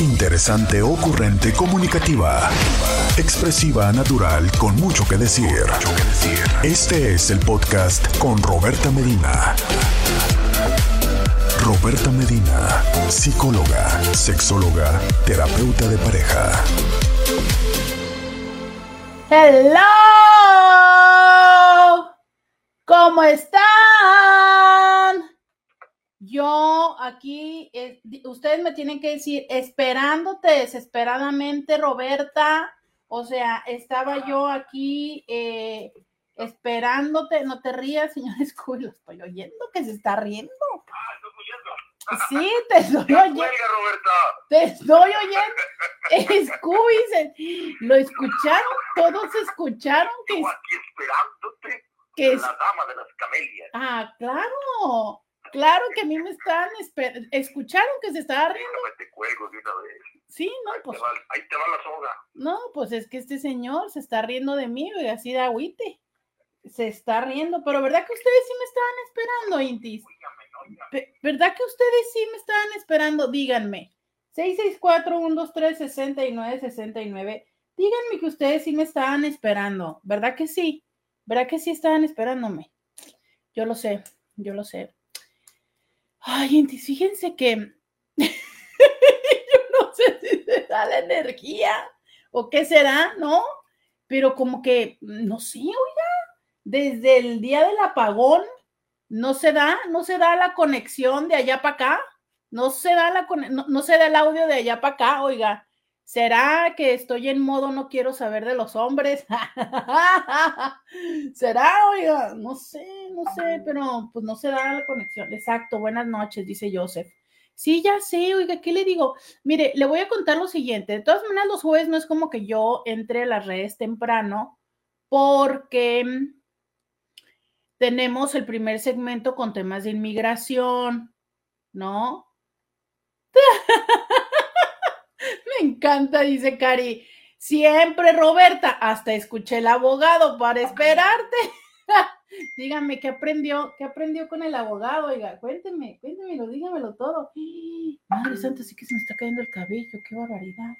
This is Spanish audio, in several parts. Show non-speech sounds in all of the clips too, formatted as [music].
Interesante, ocurrente, comunicativa. Expresiva, natural, con mucho que decir. Este es el podcast con Roberta Medina. Roberta Medina, psicóloga, sexóloga, terapeuta de pareja. Hello. ¿Cómo están? Yo aquí, eh, ustedes me tienen que decir, esperándote desesperadamente, Roberta. O sea, estaba yo aquí eh, esperándote. No te rías, señor [laughs] Scooby, lo estoy oyendo que se está riendo. Sí, [laughs] te estoy oyendo. Te estoy oyendo. Scooby, lo escucharon, todos escucharon que. aquí esperándote. Que la dama de las camelias. Ah, claro. Claro que a mí me están escucharon que se estaba riendo. Te cuelgo de una vez. Sí, no, ahí pues. Te va, ahí te va la soga. No, pues es que este señor se está riendo de mí, y así de agüite. Se está riendo, pero ¿verdad que ustedes sí me estaban esperando, Intis? ¿Verdad que ustedes sí me estaban esperando? Díganme. 664-123-6969. Díganme que ustedes sí me estaban esperando. ¿Verdad que sí? ¿Verdad que sí estaban esperándome? Yo lo sé, yo lo sé. Ay, fíjense que [laughs] yo no sé si será la energía o qué será, ¿no? Pero como que, no sé, oiga, desde el día del apagón, no se da, no se da la conexión de allá para acá, no se da la no, no se da el audio de allá para acá, oiga. ¿Será que estoy en modo no quiero saber de los hombres? [laughs] ¿Será, oiga? No sé, no sé, pero pues no se da la conexión. Exacto, buenas noches, dice Joseph. Sí, ya sé, oiga, ¿qué le digo? Mire, le voy a contar lo siguiente. De todas maneras, los jueves no es como que yo entre a las redes temprano, porque tenemos el primer segmento con temas de inmigración, ¿no? [laughs] Me encanta, dice Cari. Siempre, Roberta, hasta escuché el abogado para esperarte. [laughs] Dígame, ¿qué aprendió? ¿Qué aprendió con el abogado? Oiga, cuénteme, cuéntemelo, dígamelo todo. [gasps] Madre santa, sí que se me está cayendo el cabello, qué barbaridad.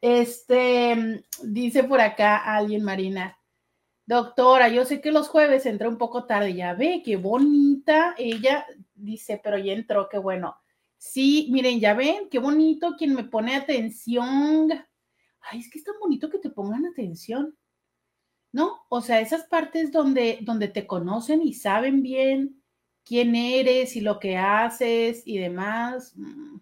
Este, dice por acá alguien, Marina. Doctora, yo sé que los jueves entra un poco tarde, ya ve, qué bonita. Ella dice, pero ya entró, qué bueno. Sí, miren, ya ven, qué bonito quien me pone atención. Ay, es que es tan bonito que te pongan atención, ¿no? O sea, esas partes donde, donde te conocen y saben bien quién eres y lo que haces y demás. Mm.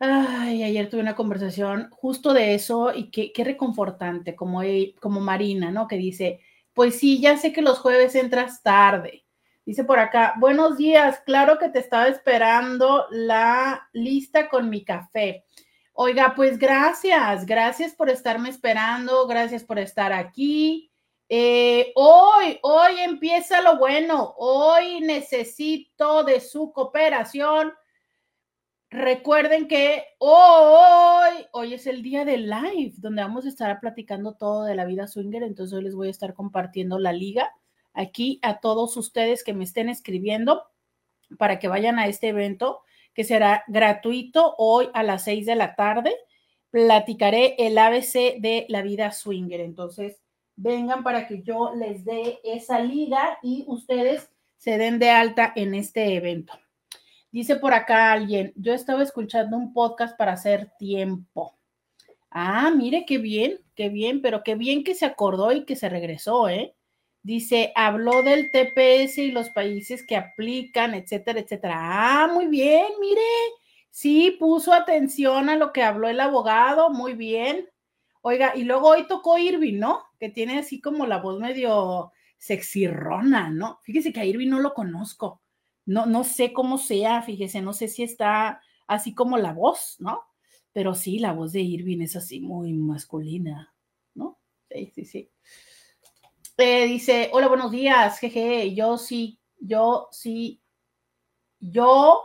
Ay, ayer tuve una conversación justo de eso y qué, qué reconfortante, como, como Marina, ¿no? Que dice, pues sí, ya sé que los jueves entras tarde Dice por acá, buenos días, claro que te estaba esperando la lista con mi café. Oiga, pues gracias, gracias por estarme esperando, gracias por estar aquí. Eh, hoy, hoy empieza lo bueno, hoy necesito de su cooperación. Recuerden que hoy, hoy es el día del live, donde vamos a estar platicando todo de la vida swinger, entonces hoy les voy a estar compartiendo la liga aquí a todos ustedes que me estén escribiendo para que vayan a este evento que será gratuito hoy a las seis de la tarde. Platicaré el ABC de la vida swinger. Entonces, vengan para que yo les dé esa liga y ustedes se den de alta en este evento. Dice por acá alguien, yo estaba escuchando un podcast para hacer tiempo. Ah, mire qué bien, qué bien, pero qué bien que se acordó y que se regresó, ¿eh? Dice, habló del TPS y los países que aplican, etcétera, etcétera. Ah, muy bien, mire. Sí, puso atención a lo que habló el abogado, muy bien. Oiga, y luego hoy tocó Irving, ¿no? Que tiene así como la voz medio sexirrona, ¿no? Fíjese que a Irving no lo conozco. No, no sé cómo sea, fíjese, no sé si está así como la voz, ¿no? Pero sí, la voz de Irving es así muy masculina, ¿no? Sí, sí, sí dice, hola, buenos días, jeje, yo sí, yo sí, yo,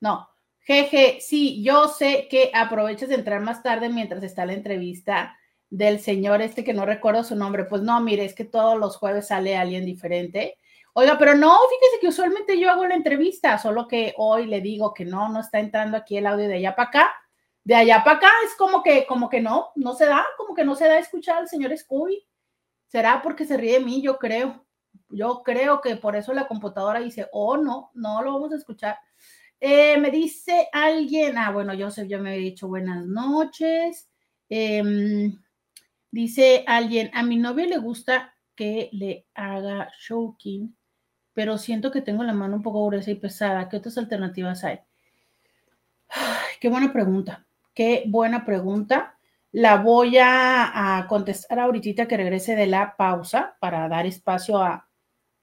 no, jeje, sí, yo sé que aproveches de entrar más tarde mientras está la entrevista del señor este que no recuerdo su nombre. Pues no, mire, es que todos los jueves sale alguien diferente. Oiga, pero no, fíjese que usualmente yo hago la entrevista, solo que hoy le digo que no, no está entrando aquí el audio de allá para acá. de allá para acá es como que, como que no, no se da, como que no se da escuchar al señor Scooby. Será porque se ríe de mí, yo creo. Yo creo que por eso la computadora dice, oh, no, no lo vamos a escuchar. Eh, me dice alguien, ah, bueno, yo yo me he dicho buenas noches. Em, dice alguien, a mi novio le gusta que le haga choking, pero siento que tengo la mano un poco gruesa y pesada. ¿Qué otras alternativas hay? qué buena pregunta. Qué buena pregunta. La voy a, contestar ahorita que regrese de la pausa para dar espacio a,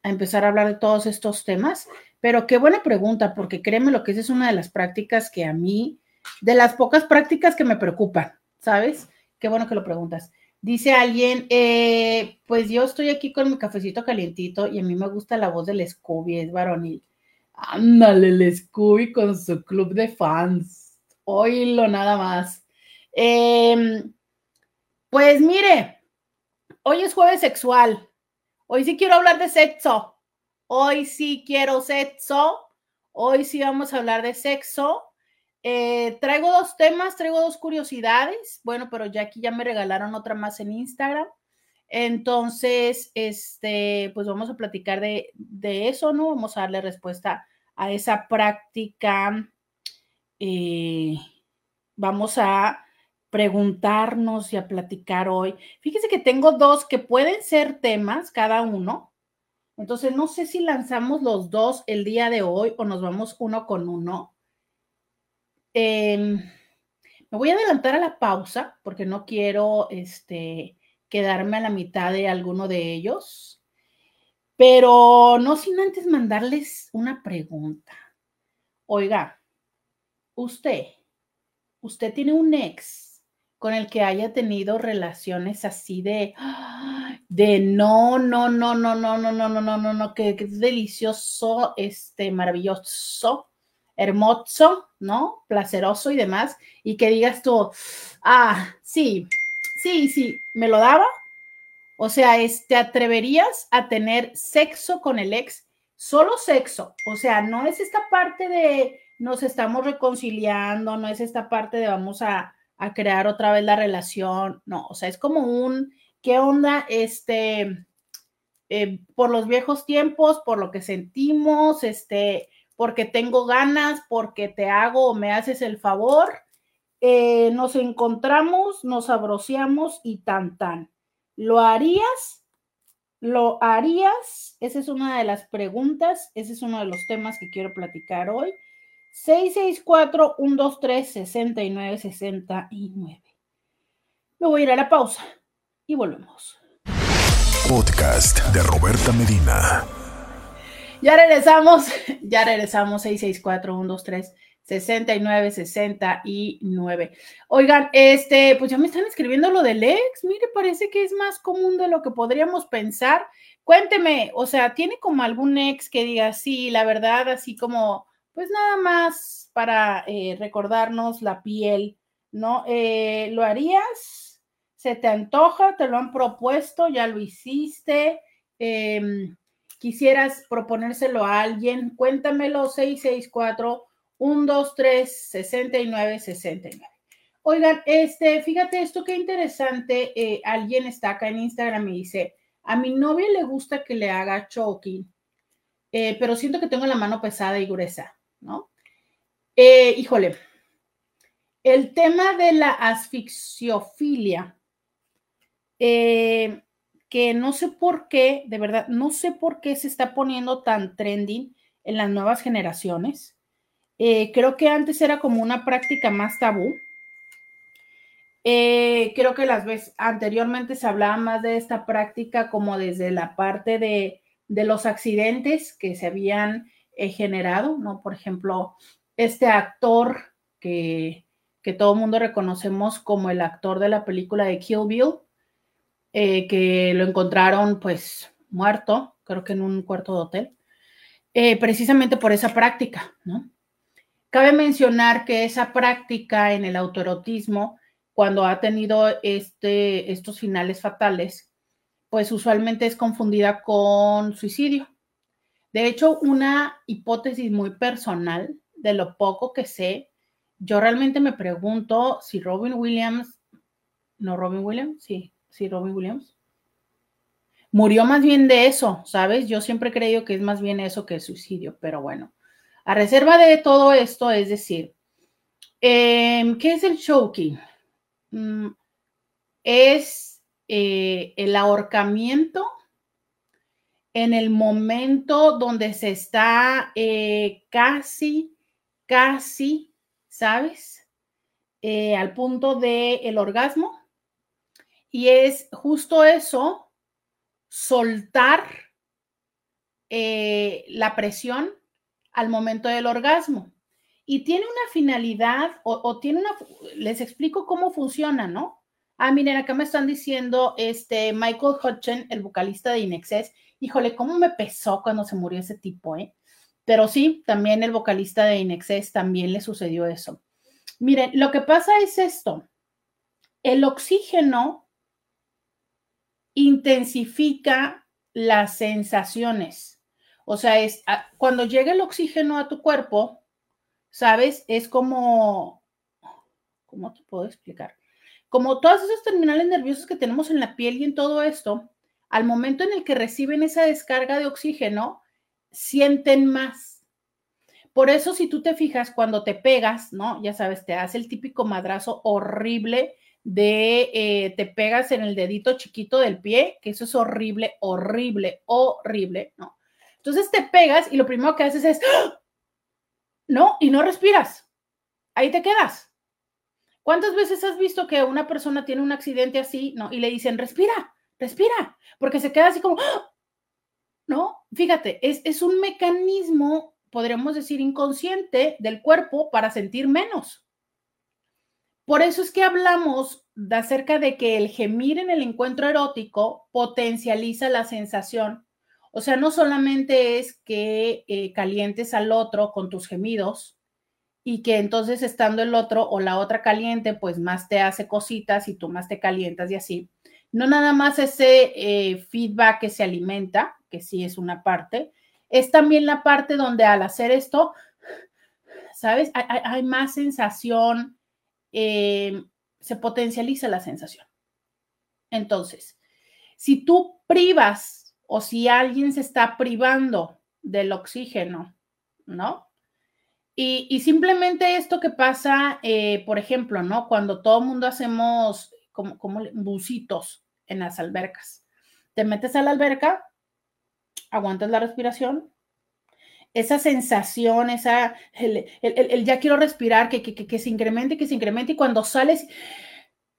empezar a hablar de todos estos temas. Pero qué buena pregunta, porque créeme lo que esa es una de las prácticas que a mí, de las pocas prácticas que me preocupan, ¿sabes? Qué bueno que lo preguntas. Dice alguien, eh, pues yo estoy aquí con mi cafecito calientito y a mí me gusta la voz del Scooby, es varonil. Ándale, el Scooby con su club de fans. Oílo nada más. Em, pues mire, hoy es jueves sexual. Hoy sí quiero hablar de sexo. Hoy sí quiero sexo. Hoy sí vamos a hablar de sexo. Eh, traigo dos temas, traigo dos curiosidades. Bueno, pero ya aquí ya me regalaron otra más en Instagram. Entonces, este, pues vamos a platicar de, de eso, ¿no? Vamos a darle respuesta a esa práctica eh, vamos a preguntarnos y a platicar hoy. Fíjese que tengo dos que pueden ser temas cada uno. Entonces, no sé si lanzamos los dos el día de hoy o nos vamos uno con uno. Em, me voy a adelantar a la pausa porque no quiero este, quedarme a la mitad de alguno de ellos. Pero no sin antes mandarles una pregunta. Oiga, usted, usted tiene un ex con el que haya tenido relaciones así de, de no, no, no, no, no, no, no, no, no, no, no, que, es delicioso, este, maravilloso, hermoso, ¿no? Placeroso y demás, y que digas tú, ah, sí, sí, sí, me lo daba. O sea, ¿te atreverías a tener sexo con el ex? Solo sexo. O sea, no es esta parte de nos estamos reconciliando, no es esta parte de vamos a, crear otra vez la relación, no, o sea, es como un, ¿qué onda? Este, eh, por los viejos tiempos, por lo que sentimos, este, porque tengo ganas, porque te hago o me haces el favor, eh, nos encontramos, nos abrociamos y tan tan. ¿Lo harías? ¿Lo harías? Esa es una de las preguntas, ese es uno de los temas que quiero platicar hoy. 664-123-6969. Me voy a ir a la pausa y volvemos. Podcast de Roberta Medina. Ya regresamos, [laughs] ya regresamos 664-123-6969. Oigan, este, pues ya me están escribiendo lo del ex. Mire, parece que es más común de lo que podríamos pensar. Cuénteme, o sea, ¿tiene como algún ex que diga, sí, la verdad, así como pues nada más para eh, recordarnos la piel, ¿no? Eh, ¿Lo harías? ¿Se te antoja? ¿Te lo han propuesto? ¿Ya lo hiciste? Em, ¿Quisieras proponérselo a alguien? Cuéntamelo 664 123 6969. Oigan, este, fíjate esto qué interesante. Eh, alguien está acá en Instagram y dice: A mi novia le gusta que le haga choking, pero siento que tengo la mano pesada y gruesa. ¿No? Eh, híjole, el tema de la asfixiofilia, eh, que no sé por qué, de verdad, no sé por qué se está poniendo tan trending en las nuevas generaciones. Eh, creo que antes era como una práctica más tabú. creo que las veces anteriormente se hablaba más de esta práctica como desde la parte de, de los accidentes que se habían generado, ¿no? Por ejemplo, este actor que, que todo el mundo reconocemos como el actor de la película de Kill Bill, eh, que lo encontraron pues muerto, creo que en un cuarto de hotel, eh, precisamente por esa práctica, ¿no? Cabe mencionar que esa práctica en el autoerotismo, cuando ha tenido este, estos finales fatales, pues usualmente es confundida con suicidio. De hecho, una hipótesis muy personal de lo poco que sé yo realmente me pregunto si Robin Williams, no Robin Williams, sí, sí, Robin Williams, murió más bien de eso, ¿sabes? Yo siempre he creído que es más bien eso que el suicidio, pero bueno, a reserva de todo esto, es decir, em, ¿qué es el choking? Mm, es eh, el ahorcamiento en el momento donde se está eh, casi, casi, ¿sabes? Eh, al punto del orgasmo. Y es justo eso, soltar eh, la presión al momento del orgasmo. Y tiene una finalidad o, tiene una, les explico cómo funciona, ¿no? Ah, miren, acá me están diciendo este Michael Hutchen, el vocalista de Inexcess, híjole, cómo me pesó cuando se murió ese tipo, ¿eh? Pero sí, también el vocalista de Inexcess también le sucedió eso. Miren, lo que pasa es esto. El oxígeno intensifica las sensaciones. O sea, es ah, cuando llega el oxígeno a tu cuerpo, ¿sabes? Es como, ¿cómo te puedo explicar? Como todas esas terminales nerviosas que tenemos en la piel y en todo esto, al momento en el que reciben esa descarga de oxígeno, sienten más. Por eso, si tú te fijas, cuando te pegas, ¿no? Ya sabes, te hace el típico madrazo horrible de, eh, te pegas en el dedito chiquito del pie, que eso es horrible, horrible, horrible, ¿no? Entonces te pegas y lo primero que haces es. [gasps] ¿no? Y no respiras. Ahí te quedas. ¿Cuántas veces has visto que una persona tiene un accidente así, ¿no? Y le dicen, respira, respira, porque se queda así como, ¡ah! ¿no? Fíjate, es, es un mecanismo, podríamos decir, inconsciente del cuerpo para sentir menos. Por eso es que hablamos acerca de que el gemir en el encuentro erótico potencializa la sensación. O sea, no solamente es que eh, calientes al otro con tus gemidos y que entonces estando el otro o la otra caliente, pues más te hace cositas y tú más te calientas y así, no nada más ese eh, feedback que se alimenta, que sí es una parte, es también la parte donde al hacer esto, ¿sabes? Hay, más sensación, eh, se potencializa la sensación. Entonces, si tú privas o si alguien se está privando del oxígeno, ¿no? Y, simplemente esto que pasa, eh, por ejemplo, ¿no? Cuando todo el mundo hacemos como, como bucitos en las albercas. Te metes a la alberca, aguantas la respiración, esa sensación, esa, el, ya quiero respirar, que, que, que, se incremente, que se incremente, y cuando sales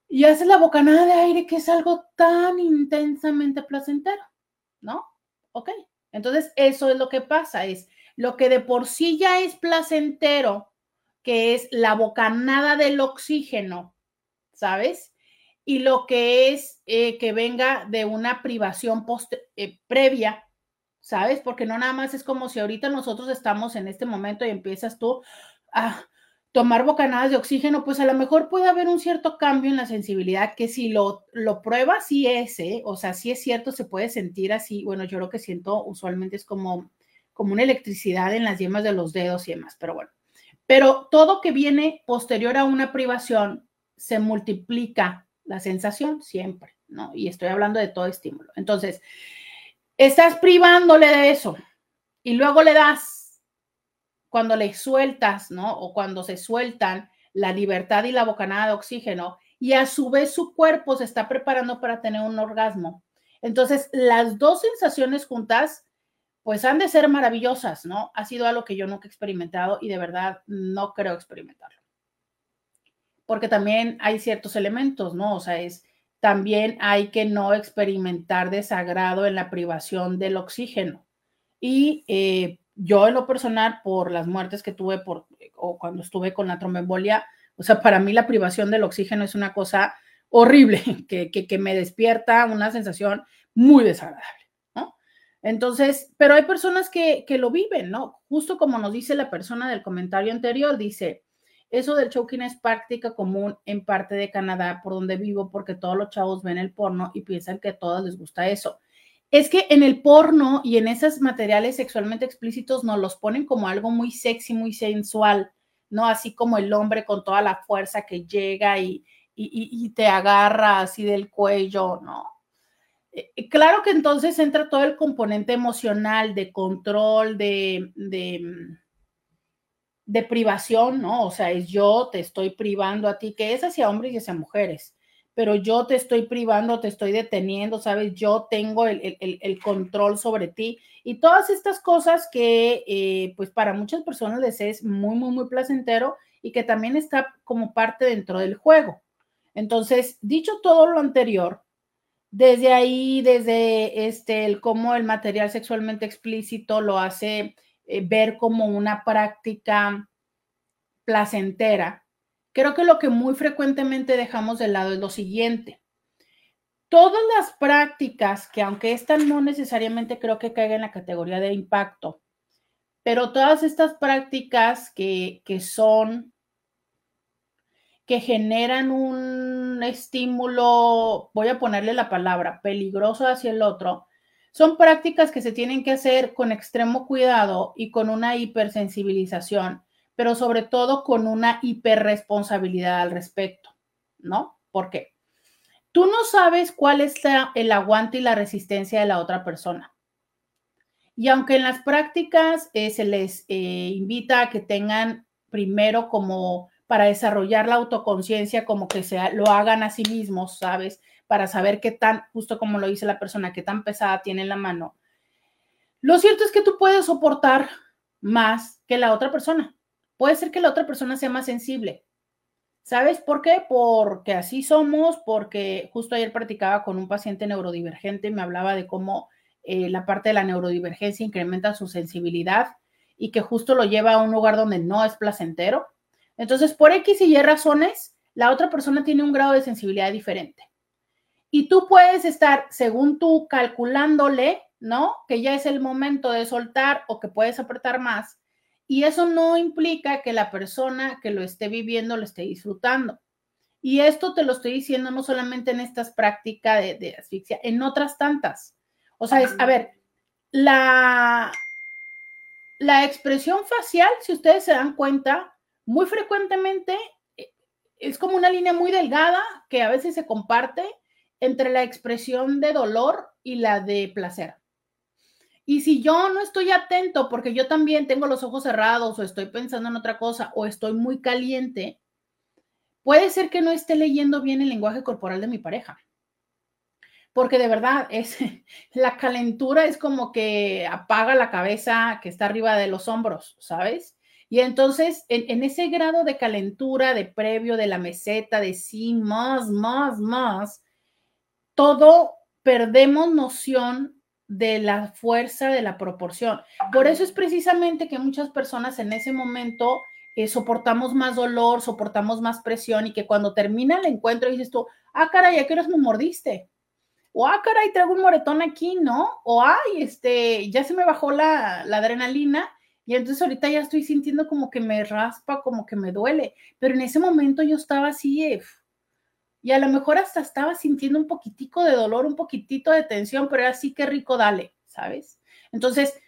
y haces la bocanada de aire, que es algo tan intensamente placentero, ¿no? Ok, entonces eso es lo que pasa, es lo que de por sí ya es placentero, que es la bocanada del oxígeno, ¿sabes? Y lo que es eh, que venga de una privación eh, previa, ¿sabes? Porque no nada más es como si ahorita nosotros estamos en este momento y empiezas tú a tomar bocanadas de oxígeno, pues a lo mejor puede haber un cierto cambio en la sensibilidad que si lo, lo pruebas, sí es, ¿eh? O sea, sí es cierto, se puede sentir así. Bueno, yo lo que siento usualmente es como, como una electricidad en las yemas de los dedos y demás, pero bueno. Pero todo que viene posterior a una privación se multiplica la sensación siempre, ¿no? Y estoy hablando de todo estímulo. Entonces, estás privándole de eso y luego le das, cuando le sueltas, ¿no? O cuando se sueltan la libertad y la bocanada de oxígeno y a su vez su cuerpo se está preparando para tener un orgasmo. Entonces, las dos sensaciones juntas, pues han de ser maravillosas, ¿no? Ha sido algo que yo nunca he experimentado y de verdad no creo experimentarlo porque también hay ciertos elementos, ¿no? O sea, es también hay que no experimentar desagrado en la privación del oxígeno. Y eh, yo en lo personal, por las muertes que tuve por, o cuando estuve con la tromboembolia, o sea, para mí la privación del oxígeno es una cosa horrible, [laughs] que, que, me despierta una sensación muy desagradable, ¿no? Entonces, pero hay personas que, que lo viven, ¿no? Justo como nos dice la persona del comentario anterior, dice, eso del choking es práctica común en parte de Canadá, por donde vivo, porque todos los chavos ven el porno y piensan que a todos les gusta eso. Es que en el porno y en esos materiales sexualmente explícitos nos los ponen como algo muy sexy, muy sensual, no así como el hombre con toda la fuerza que llega y, y, te agarra así del cuello, ¿no? Eh, claro que entonces entra todo el componente emocional de control, de, de, de, privación, ¿no? O sea, es yo te estoy privando a ti, que es hacia hombres y hacia mujeres pero yo te estoy privando, te estoy deteniendo, ¿sabes? Yo tengo el, control sobre ti y todas estas cosas que eh, pues para muchas personas les es muy, muy, muy placentero y que también está como parte dentro del juego. Entonces, dicho todo lo anterior, desde ahí, desde este, el cómo el material sexualmente explícito lo hace eh, ver como una práctica placentera, Creo que lo que muy frecuentemente dejamos de lado es lo siguiente. Todas las prácticas, que aunque esta no necesariamente creo que caiga en la categoría de impacto, pero todas estas prácticas que, que son, que generan un estímulo, voy a ponerle la palabra, peligroso hacia el otro, son prácticas que se tienen que hacer con extremo cuidado y con una hipersensibilización pero sobre todo con una hiperresponsabilidad al respecto, ¿no? ¿Por qué? Tú no sabes cuál es el aguante y la resistencia de la otra persona. Y aunque en las prácticas eh, se les eh, invita a que tengan primero como para desarrollar la autoconciencia, como que se, lo hagan a sí mismos, ¿sabes? Para saber qué tan, justo como lo dice la persona, qué tan pesada tiene la mano. Lo cierto es que tú puedes soportar más que la otra persona. Puede ser que la otra persona sea más sensible. ¿Sabes por qué? Porque así somos, porque justo ayer practicaba con un paciente neurodivergente y me hablaba de cómo eh, la parte de la neurodivergencia incrementa su sensibilidad y que justo lo lleva a un lugar donde no es placentero. Entonces, por X y Y razones, la otra persona tiene un grado de sensibilidad diferente. Y tú puedes estar, según tú, calculándole, ¿no? Que ya es el momento de soltar o que puedes apretar más y eso no implica que la persona que lo esté viviendo lo esté disfrutando. Y esto te lo estoy diciendo no solamente en estas prácticas de, asfixia, en otras tantas. O sea, es, a ver, la, la expresión facial, si ustedes se dan cuenta, muy frecuentemente eh, es como una línea muy delgada que a veces se comparte entre la expresión de dolor y la de placer. Y si yo no estoy atento porque yo también tengo los ojos cerrados o estoy pensando en otra cosa o estoy muy caliente, puede ser que no esté leyendo bien el lenguaje corporal de mi pareja. Porque de verdad es [laughs] la calentura es como que apaga la cabeza que está arriba de los hombros, ¿sabes? Y entonces, en, en, ese grado de calentura, de previo, de la meseta, de sí, más, más, más, todo perdemos noción de la fuerza de la proporción. Por eso es precisamente que muchas personas en ese momento eh, soportamos más dolor, soportamos más presión y que cuando termina el encuentro dices tú, ah, caray, ¿a qué horas me mordiste? O, ah, caray, traigo un moretón aquí, ¿no? O, ay, este, ya se me bajó la, la adrenalina y entonces ahorita ya estoy sintiendo como que me raspa, como que me duele. Pero en ese momento yo estaba así, eh, y a lo mejor hasta estaba sintiendo un poquitico de dolor, un poquitito de tensión, pero era así que rico, dale, ¿sabes? Entonces,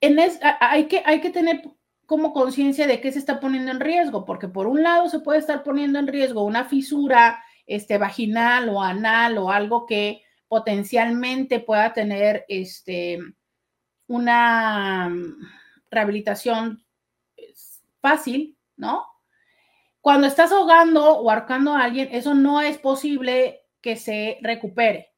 en hay, que, hay que tener como conciencia de qué se está poniendo en riesgo, porque por un lado se puede estar poniendo en riesgo una fisura este, vaginal o anal o algo que potencialmente pueda tener este, una rehabilitación pues, fácil, ¿no? Cuando estás ahogando o ahorcando a alguien, eso no es posible que se recupere.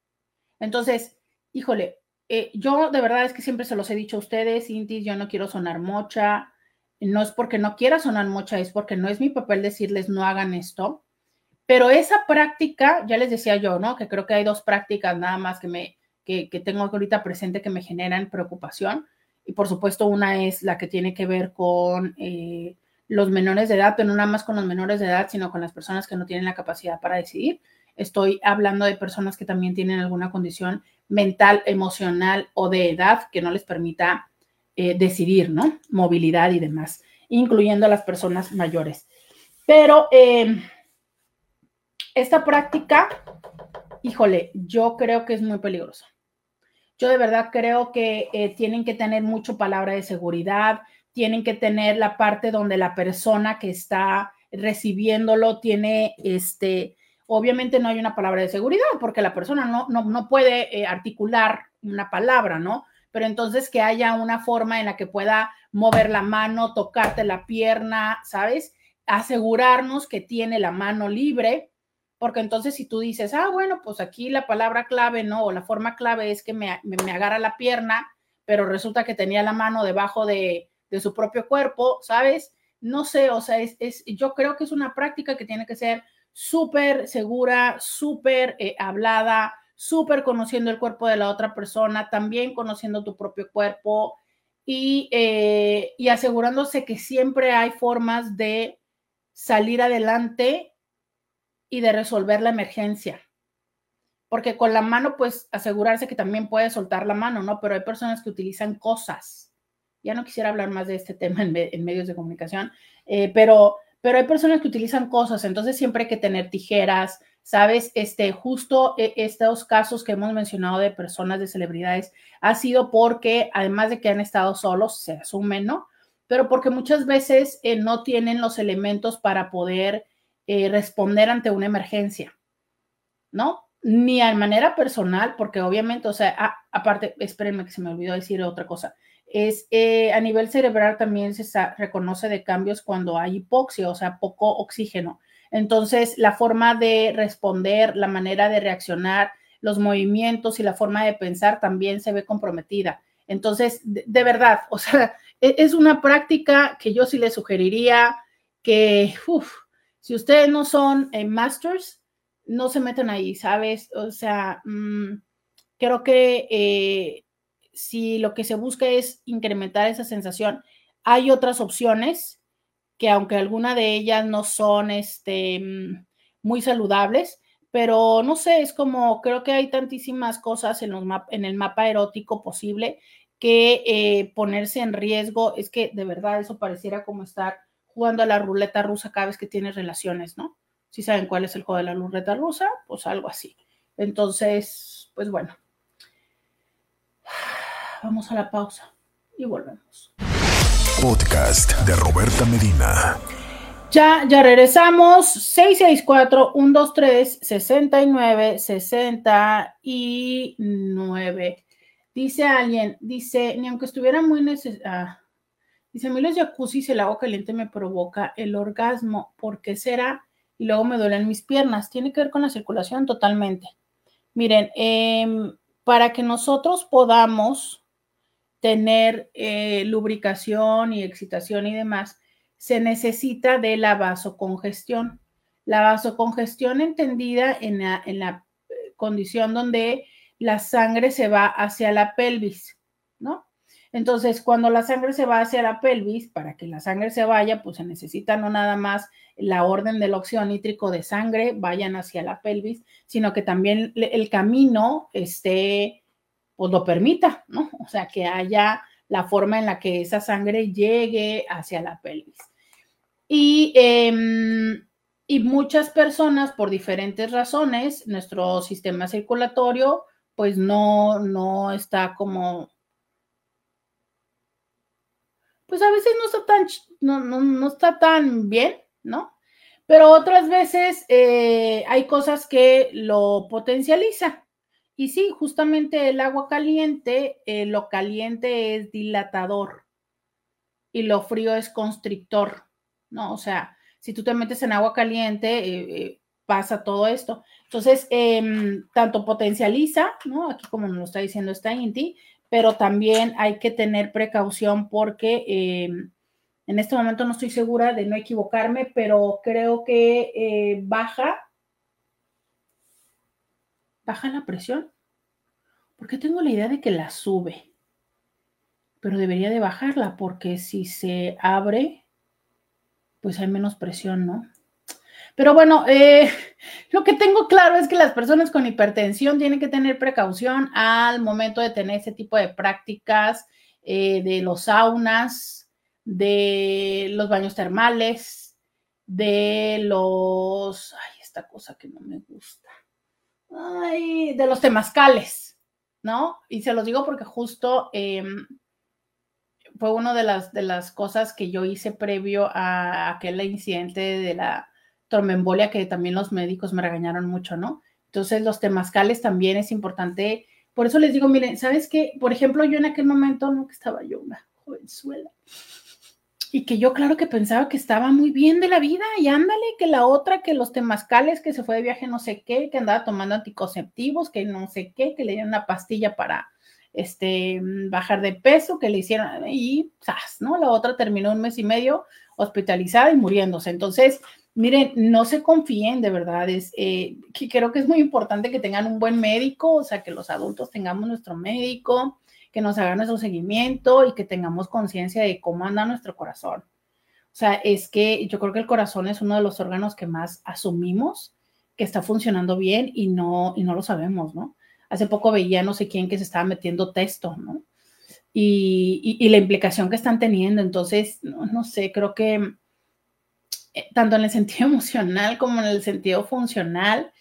Entonces, híjole, eh, yo de verdad es que siempre se los he dicho a ustedes, Intis, yo no quiero sonar mocha. No es porque no quiera sonar mocha, es porque no es mi papel decirles no hagan esto. Pero esa práctica, ya les decía yo, ¿no? Que creo que hay dos prácticas nada más que me que, tengo ahorita presente que me generan preocupación. Y por supuesto, una es la que tiene que ver con eh, los menores de edad, pero no nada más con los menores de edad, sino con las personas que no tienen la capacidad para decidir. Estoy hablando de personas que también tienen alguna condición mental, emocional o de edad que no les permita eh, decidir, ¿no? Movilidad y demás, incluyendo a las personas mayores. Pero em, esta práctica, híjole, yo creo que es muy peligrosa. Yo de verdad creo que eh, tienen que tener mucho palabra de seguridad, tienen que tener la parte donde la persona que está recibiéndolo tiene este, obviamente no hay una palabra de seguridad porque la persona no, no, puede eh, articular una palabra, ¿no? Pero entonces que haya una forma en la que pueda mover la mano, tocarte la pierna, ¿sabes? Asegurarnos que tiene la mano libre, porque entonces si tú dices, ah, bueno, pues aquí la palabra clave, ¿no? O la forma clave es que me, me, agarra la pierna, pero resulta que tenía la mano debajo de, de su propio cuerpo, ¿sabes? No sé, o sea, es, es, yo creo que es una práctica que tiene que ser súper segura, súper eh, hablada, súper conociendo el cuerpo de la otra persona, también conociendo tu propio cuerpo y, eh, y asegurándose que siempre hay formas de salir adelante y de resolver la emergencia. Porque con la mano, pues asegurarse que también puede soltar la mano, ¿no? Pero hay personas que utilizan cosas. Ya no quisiera hablar más de este tema en, medios de comunicación, eh, pero pero hay personas que utilizan cosas, entonces siempre hay que tener tijeras, ¿sabes? Este, justo e, estos casos que hemos mencionado de personas, de celebridades, ha sido porque, además de que han estado solos, se asumen, ¿no? Pero porque muchas veces eh, no tienen los elementos para poder eh, responder ante una emergencia, ¿no? Ni a manera personal, porque obviamente, o sea, aparte, espérenme que se me olvidó decir otra cosa es eh, a nivel cerebral también se reconoce de cambios cuando hay hipoxia, o sea, poco oxígeno. Entonces, la forma de responder, la manera de reaccionar, los movimientos y la forma de pensar también se ve comprometida. Entonces, de, verdad, [laughs] o sea, e, es una práctica que yo sí le sugeriría que, uff, si ustedes no son eh, masters, no se metan ahí, ¿sabes? O sea, mm, creo que eh, si lo que se busca es incrementar esa sensación, hay otras opciones que aunque alguna de ellas no son este, mm, muy saludables, pero no sé, es como creo que hay tantísimas cosas en, el mapa erótico posible que eh, ponerse en riesgo, es que de verdad eso pareciera como estar jugando a la ruleta rusa cada vez que tienes relaciones, ¿no? Si saben cuál es el juego de la ruleta rusa, pues algo así. Entonces, pues bueno. Vamos a la pausa y volvemos. Podcast de Roberta Medina. Ya, ya regresamos. 664-123-69-69. Dice alguien, dice, ni aunque estuviera muy necesario. Ah, dice, a mí los jacuzzi el agua caliente me provoca el orgasmo. ¿Por qué será? Y luego me duelen mis piernas. Tiene que ver con la circulación totalmente. Miren, em, para que nosotros podamos tener eh, lubricación y excitación y demás, se necesita de la vasocongestión. La vasocongestión entendida en la, en la eh, condición donde la sangre se va hacia la pelvis, ¿no? Entonces, cuando la sangre se va hacia la pelvis, para que la sangre se vaya, pues se necesita no nada más la orden del óxido nítrico de sangre vayan hacia la pelvis, sino que también el camino esté pues lo permita, ¿no? O sea, que haya la forma en la que esa sangre llegue hacia la pelvis. Y, em, y muchas personas, por diferentes razones, nuestro sistema circulatorio, pues no, no está como, pues a veces no está tan, no, no, está tan bien, ¿no? Pero otras veces eh, hay cosas que lo potencializan. Y sí, justamente el agua caliente, eh, lo caliente es dilatador y lo frío es constrictor, ¿no? O sea, si tú te metes en agua caliente, eh, eh, pasa todo esto. Entonces, em, tanto potencializa, ¿no? Aquí como nos está diciendo esta Inti, pero también hay que tener precaución porque em, en este momento no estoy segura de no equivocarme, pero creo que baja baja la presión? Porque tengo la idea de que la sube, pero debería de bajarla porque si se abre, pues hay menos presión, ¿no? Pero bueno, eh, [laughs] lo que tengo claro es que las personas con hipertensión tienen que tener precaución al momento de tener ese tipo de prácticas eh, de los saunas, de los baños termales, de los... Ay, esta cosa que no me gusta ay, de los temazcales, ¿no? Y se los digo porque justo, em, fue una de las, de las cosas que yo hice previo a aquel incidente de la tromembolia que también los médicos me regañaron mucho, ¿no? Entonces los temazcales también es importante. Por eso les digo, miren, ¿sabes qué? Por ejemplo, yo en aquel momento, no que estaba yo una jovenzuela, y que yo claro que pensaba que estaba muy bien de la vida y ándale, que la otra, que los temazcales, que se fue de viaje no sé qué, que andaba tomando anticonceptivos, que no sé qué, que le dieron una pastilla para este, bajar de peso, que le hicieron y ¡zas! ¿no? La otra terminó un mes y medio hospitalizada y muriéndose. Entonces, miren, no se confíen, de verdad, es eh, que creo que es muy importante que tengan un buen médico, o sea, que los adultos tengamos nuestro médico, que nos haga nuestro seguimiento y que tengamos conciencia de cómo anda nuestro corazón. O sea, es que yo creo que el corazón es uno de los órganos que más asumimos que está funcionando bien y no, y no lo sabemos, ¿no? Hace poco veía no sé quién que se estaba metiendo texto, ¿no? Y, la implicación que están teniendo. Entonces, no, sé, creo que eh, tanto en el sentido [laughs] emocional como en el sentido funcional,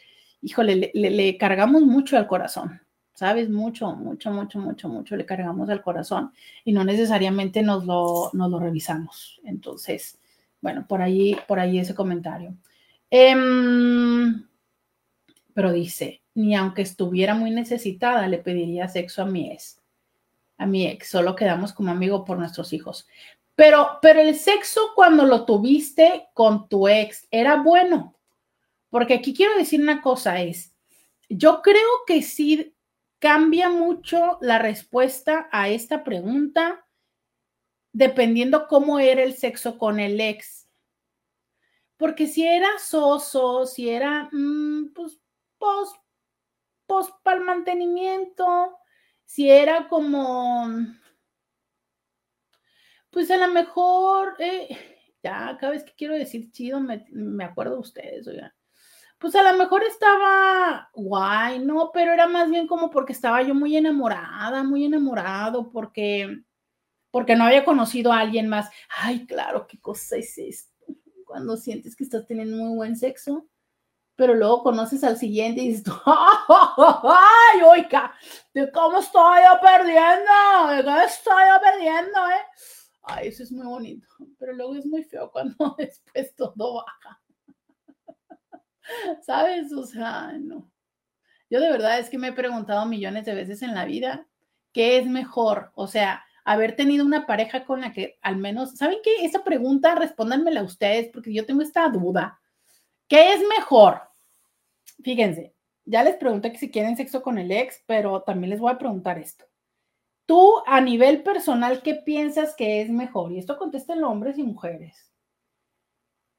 híjole, le, le cargamos mucho al corazón. ¿Sabes? Mucho, mucho, mucho, mucho, mucho le cargamos al corazón y no necesariamente nos lo, nos lo revisamos. Entonces, bueno, por ahí, por ahí ese comentario. Em, pero dice, ni aunque estuviera muy necesitada, le pediría sexo a mi ex. A mi ex, solo quedamos como amigo por nuestros hijos. Pero, pero el sexo cuando lo tuviste con tu ex era bueno. Porque aquí quiero decir una cosa, es, yo creo que sí cambia mucho la respuesta a esta pregunta dependiendo cómo era el sexo con el ex. Porque si era soso, si era, mm, pues, post, post para el mantenimiento, si era como, pues a lo mejor, eh, ya cada vez que quiero decir chido, me, me acuerdo de ustedes, oigan pues a lo mejor estaba guay, ¿no? Pero era más bien como porque estaba yo muy enamorada, muy enamorado, porque, porque no había conocido a alguien más. Ay, claro, qué cosa es esto. Cuando sientes que estás teniendo muy buen sexo, pero luego conoces al siguiente y dices, [laughs] ¡ay, oiga! ¿De cómo estoy yo perdiendo? ¿De estoy yo perdiendo, eh? Ay, eso es muy bonito, pero luego es muy feo cuando [laughs] después todo baja. [laughs] ¿Sabes? O sea, no. Yo de verdad es que me he preguntado millones de veces en la vida, ¿qué es mejor? O sea, haber tenido una pareja con la que al menos, ¿saben qué? Esa pregunta respóndanmela ustedes porque yo tengo esta duda. ¿Qué es mejor? Fíjense, ya les pregunté que si quieren sexo con el ex, pero también les voy a preguntar esto. Tú, a nivel personal, ¿qué piensas que es mejor? Y esto contesten hombres y mujeres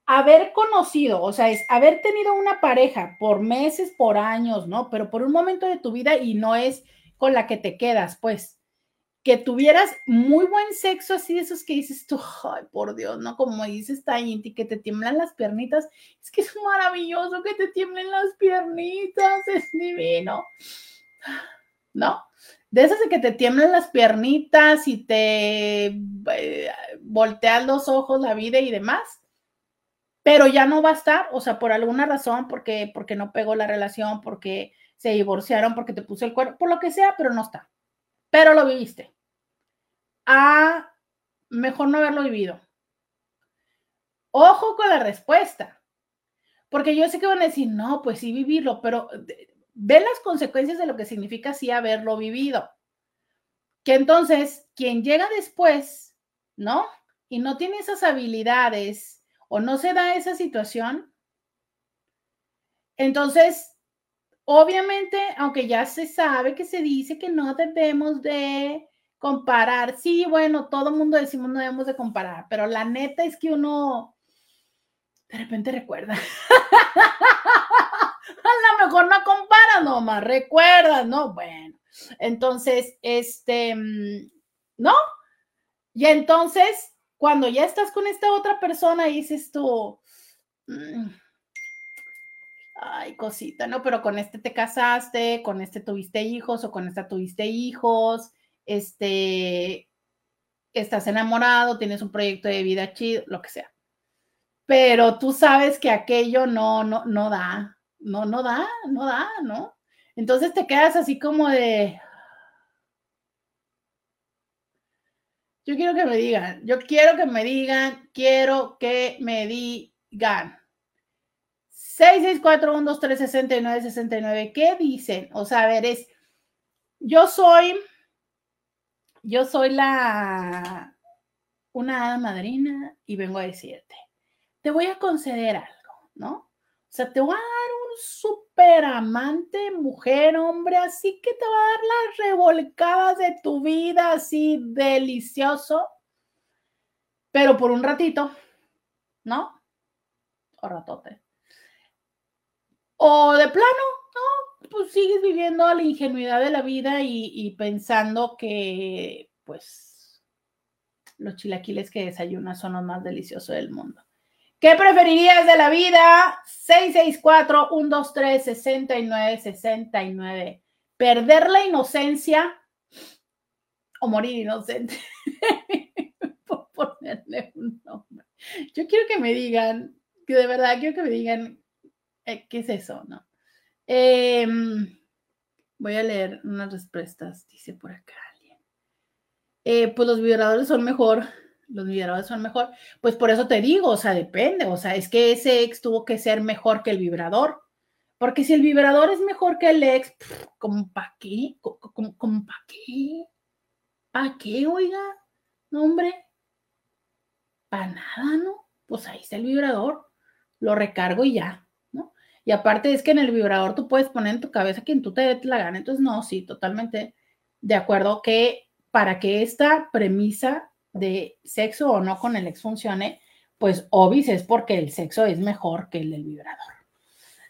haber conocido, o sea, es haber tenido una pareja por meses, por años, ¿no? Pero por un momento de tu vida y no es con la que te quedas, pues, que tuvieras muy buen sexo, así de esos que dices tú, ay, por Dios, ¿no? Como dices Tainti, que te tiemblan las piernitas, es que es maravilloso que te tiemblen las piernitas, es divino, ¿no? De esas de que te tiemblan las piernitas y te eh, voltean los ojos la vida y demás pero ya no va a estar, o sea, por alguna razón, porque, porque no pegó la relación, porque se divorciaron, porque te puso el cuerpo, por lo que sea, pero no está. Pero lo viviste. Ah, mejor no haberlo vivido. Ojo con la respuesta, porque yo sé que van a decir, no, pues sí vivirlo, pero ve las consecuencias de lo que significa sí haberlo vivido. Que entonces, quien llega después, ¿no? Y no tiene esas habilidades o no se da esa situación, entonces, obviamente, aunque ya se sabe que se dice que no debemos de comparar, sí, bueno, todo el mundo decimos no debemos de comparar, pero la neta es que uno de repente recuerda. [laughs] A lo mejor no compara, nomás recuerda, ¿no? Bueno, entonces, este, mm, ¿no? Y entonces cuando ya estás con esta otra persona y dices tú, mm, ay, cosita, ¿no? Pero con este te casaste, con este tuviste hijos o con esta tuviste hijos, este, estás enamorado, tienes un proyecto de vida chido, lo que sea. Pero tú sabes que aquello no, no, no da, no, no da, no da, ¿no? Entonces te quedas así como de, Yo quiero que me digan, yo quiero que me digan, quiero que me digan. 664-123-6969, ¿qué dicen? O sea, a ver, es, yo soy, yo soy la, una hada madrina y vengo a decirte, te voy a conceder algo, ¿no? Sea, te voy a dar un súper amante, mujer, hombre, así que te va a dar las revolcadas de tu vida, así delicioso, pero por un ratito, ¿no? O ratote. O de plano, ¿no? Pues sigues viviendo la ingenuidad de la vida y, y pensando que, pues, los chilaquiles que desayunas son los más deliciosos del mundo. ¿Qué preferirías de la vida? 664-123-6969. ¿Perder la inocencia o morir inocente? [laughs] Por ponerle un nombre. Yo quiero que me digan, que de verdad quiero que me digan eh, qué es eso, ¿no? Eh, voy a leer unas respuestas, dice por acá alguien. Eh, pues los vibradores son mejor los vibradores son mejor. Pues por eso te digo, o sea, depende, o sea, es que ese ex tuvo que ser mejor que el vibrador. Porque si el vibrador es mejor que el ex, ¿cómo para qué? ¿Cómo, para qué? ¿Para qué, oiga? No, hombre. Para nada, ¿no? Pues ahí está el vibrador. Lo recargo y ya, ¿no? Y aparte es que en el vibrador tú puedes poner en tu cabeza quien tú te dé la gana. Entonces, no, sí, totalmente de acuerdo que para que esta premisa de sexo o no con el ex funcione, pues obvis es porque el sexo es mejor que el del vibrador.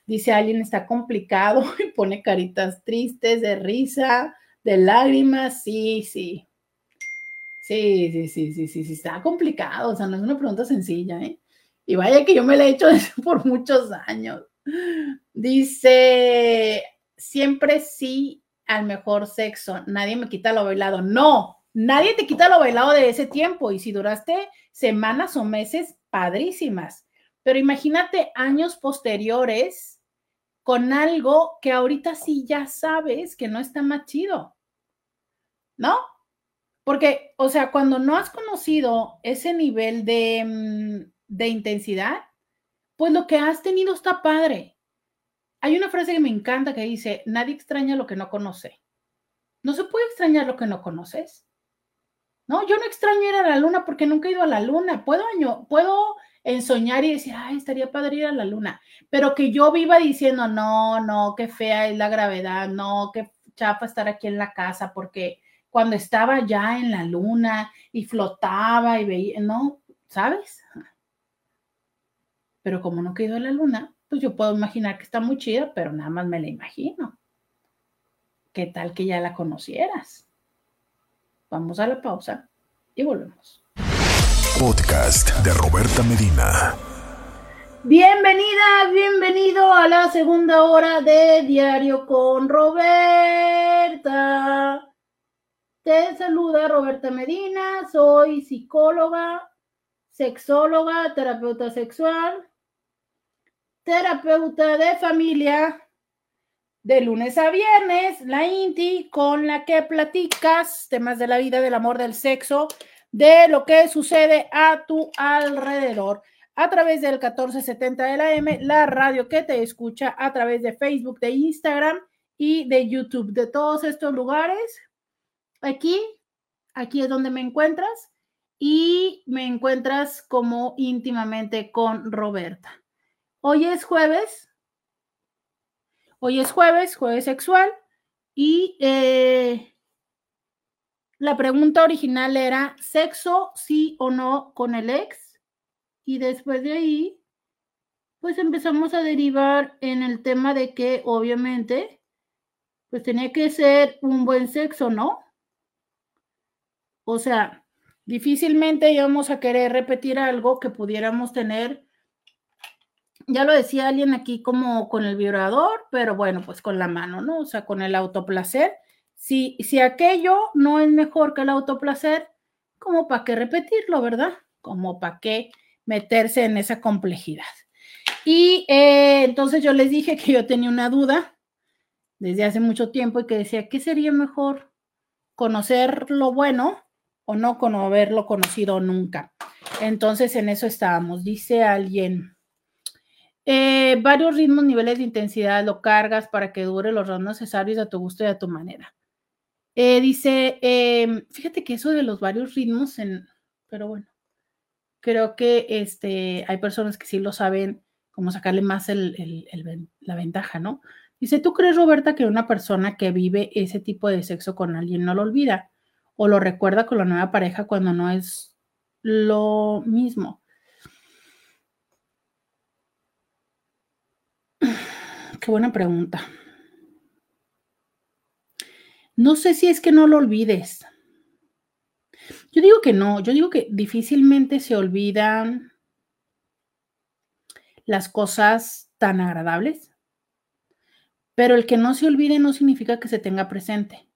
Dice alguien está complicado [laughs] y pone caritas tristes, de risa, de lágrimas. Sí, sí. Sí, sí, sí, sí, sí, sí, está complicado. O sea, no es una pregunta sencilla, ¿eh? Y vaya que yo me la he hecho [laughs] por muchos años. Dice, siempre sí al mejor sexo. Nadie me quita lo bailado. No, Nadie te quita lo bailado de ese tiempo y si duraste semanas o meses, padrísimas. Pero imagínate años posteriores con algo que ahorita sí ya sabes que no está más chido. ¿No? Porque, o sea, cuando no has conocido ese nivel de, mm, de intensidad, pues lo que has tenido está padre. Hay una frase que me encanta que dice, nadie extraña lo que no conoce. No se puede extrañar lo que no conoces. No, yo no extraño ir a la luna porque nunca he ido a la luna. Puedo, puedo ensoñar y decir, ay, estaría padre ir a la luna, pero que yo viva diciendo, no, no, qué fea es la gravedad, no, qué chafa estar aquí en la casa, porque cuando estaba ya en la luna y flotaba y veía, no, ¿sabes? Pero como no ido a la luna, pues yo puedo imaginar que está muy chida, pero nada más me la imagino. ¿Qué tal que ya la conocieras? Vamos a la pausa y volvemos. Podcast de Roberta Medina. Bienvenida, bienvenido a la segunda hora de Diario con Roberta. Te saluda Roberta Medina, soy psicóloga, sexóloga, terapeuta sexual, terapeuta de familia de lunes a viernes, la Inti, con la que platicas temas de la vida, del amor, del sexo, de lo que sucede a tu alrededor a través del 1470 de la M, la radio que te escucha a través de Facebook, de Instagram y de YouTube, de todos estos lugares. Aquí, aquí es donde me encuentras y me encuentras como íntimamente con Roberta. Hoy es jueves, Hoy es jueves, jueves sexual, y eh, la pregunta original era, ¿sexo sí o no con el ex? Y después de ahí, pues empezamos a derivar en el tema de que obviamente, pues tenía que ser un buen sexo, ¿no? O sea, difícilmente íbamos a querer repetir algo que pudiéramos tener ya lo decía alguien aquí como con el vibrador, pero bueno, pues con la mano, ¿no? O sea, con el autoplacer. Si, si aquello no es mejor que el autoplacer, como para qué repetirlo, ¿verdad? Como para qué meterse en esa complejidad. Y eh, entonces yo les dije que yo tenía una duda desde hace mucho tiempo y que decía, ¿qué sería mejor? ¿Conocer lo bueno o no con haberlo conocido nunca. Entonces, en eso estábamos. Dice alguien, eh, varios ritmos, niveles de intensidad, lo cargas para que dure los ritmos necesarios a tu gusto y a tu manera. Eh, dice, em, fíjate que eso de los varios ritmos, en, pero bueno, creo que este, hay personas que sí lo saben, cómo sacarle más la ventaja, ¿no? Dice, ¿tú crees, Roberta, que una persona que vive ese tipo de sexo con alguien no lo olvida o lo recuerda con la nueva pareja cuando no es lo mismo? [sighs] Qué buena pregunta. No sé si es que no lo olvides. Yo digo que no, yo digo que difícilmente se olvidan las cosas tan agradables, pero el que no se olvide no significa que se tenga presente,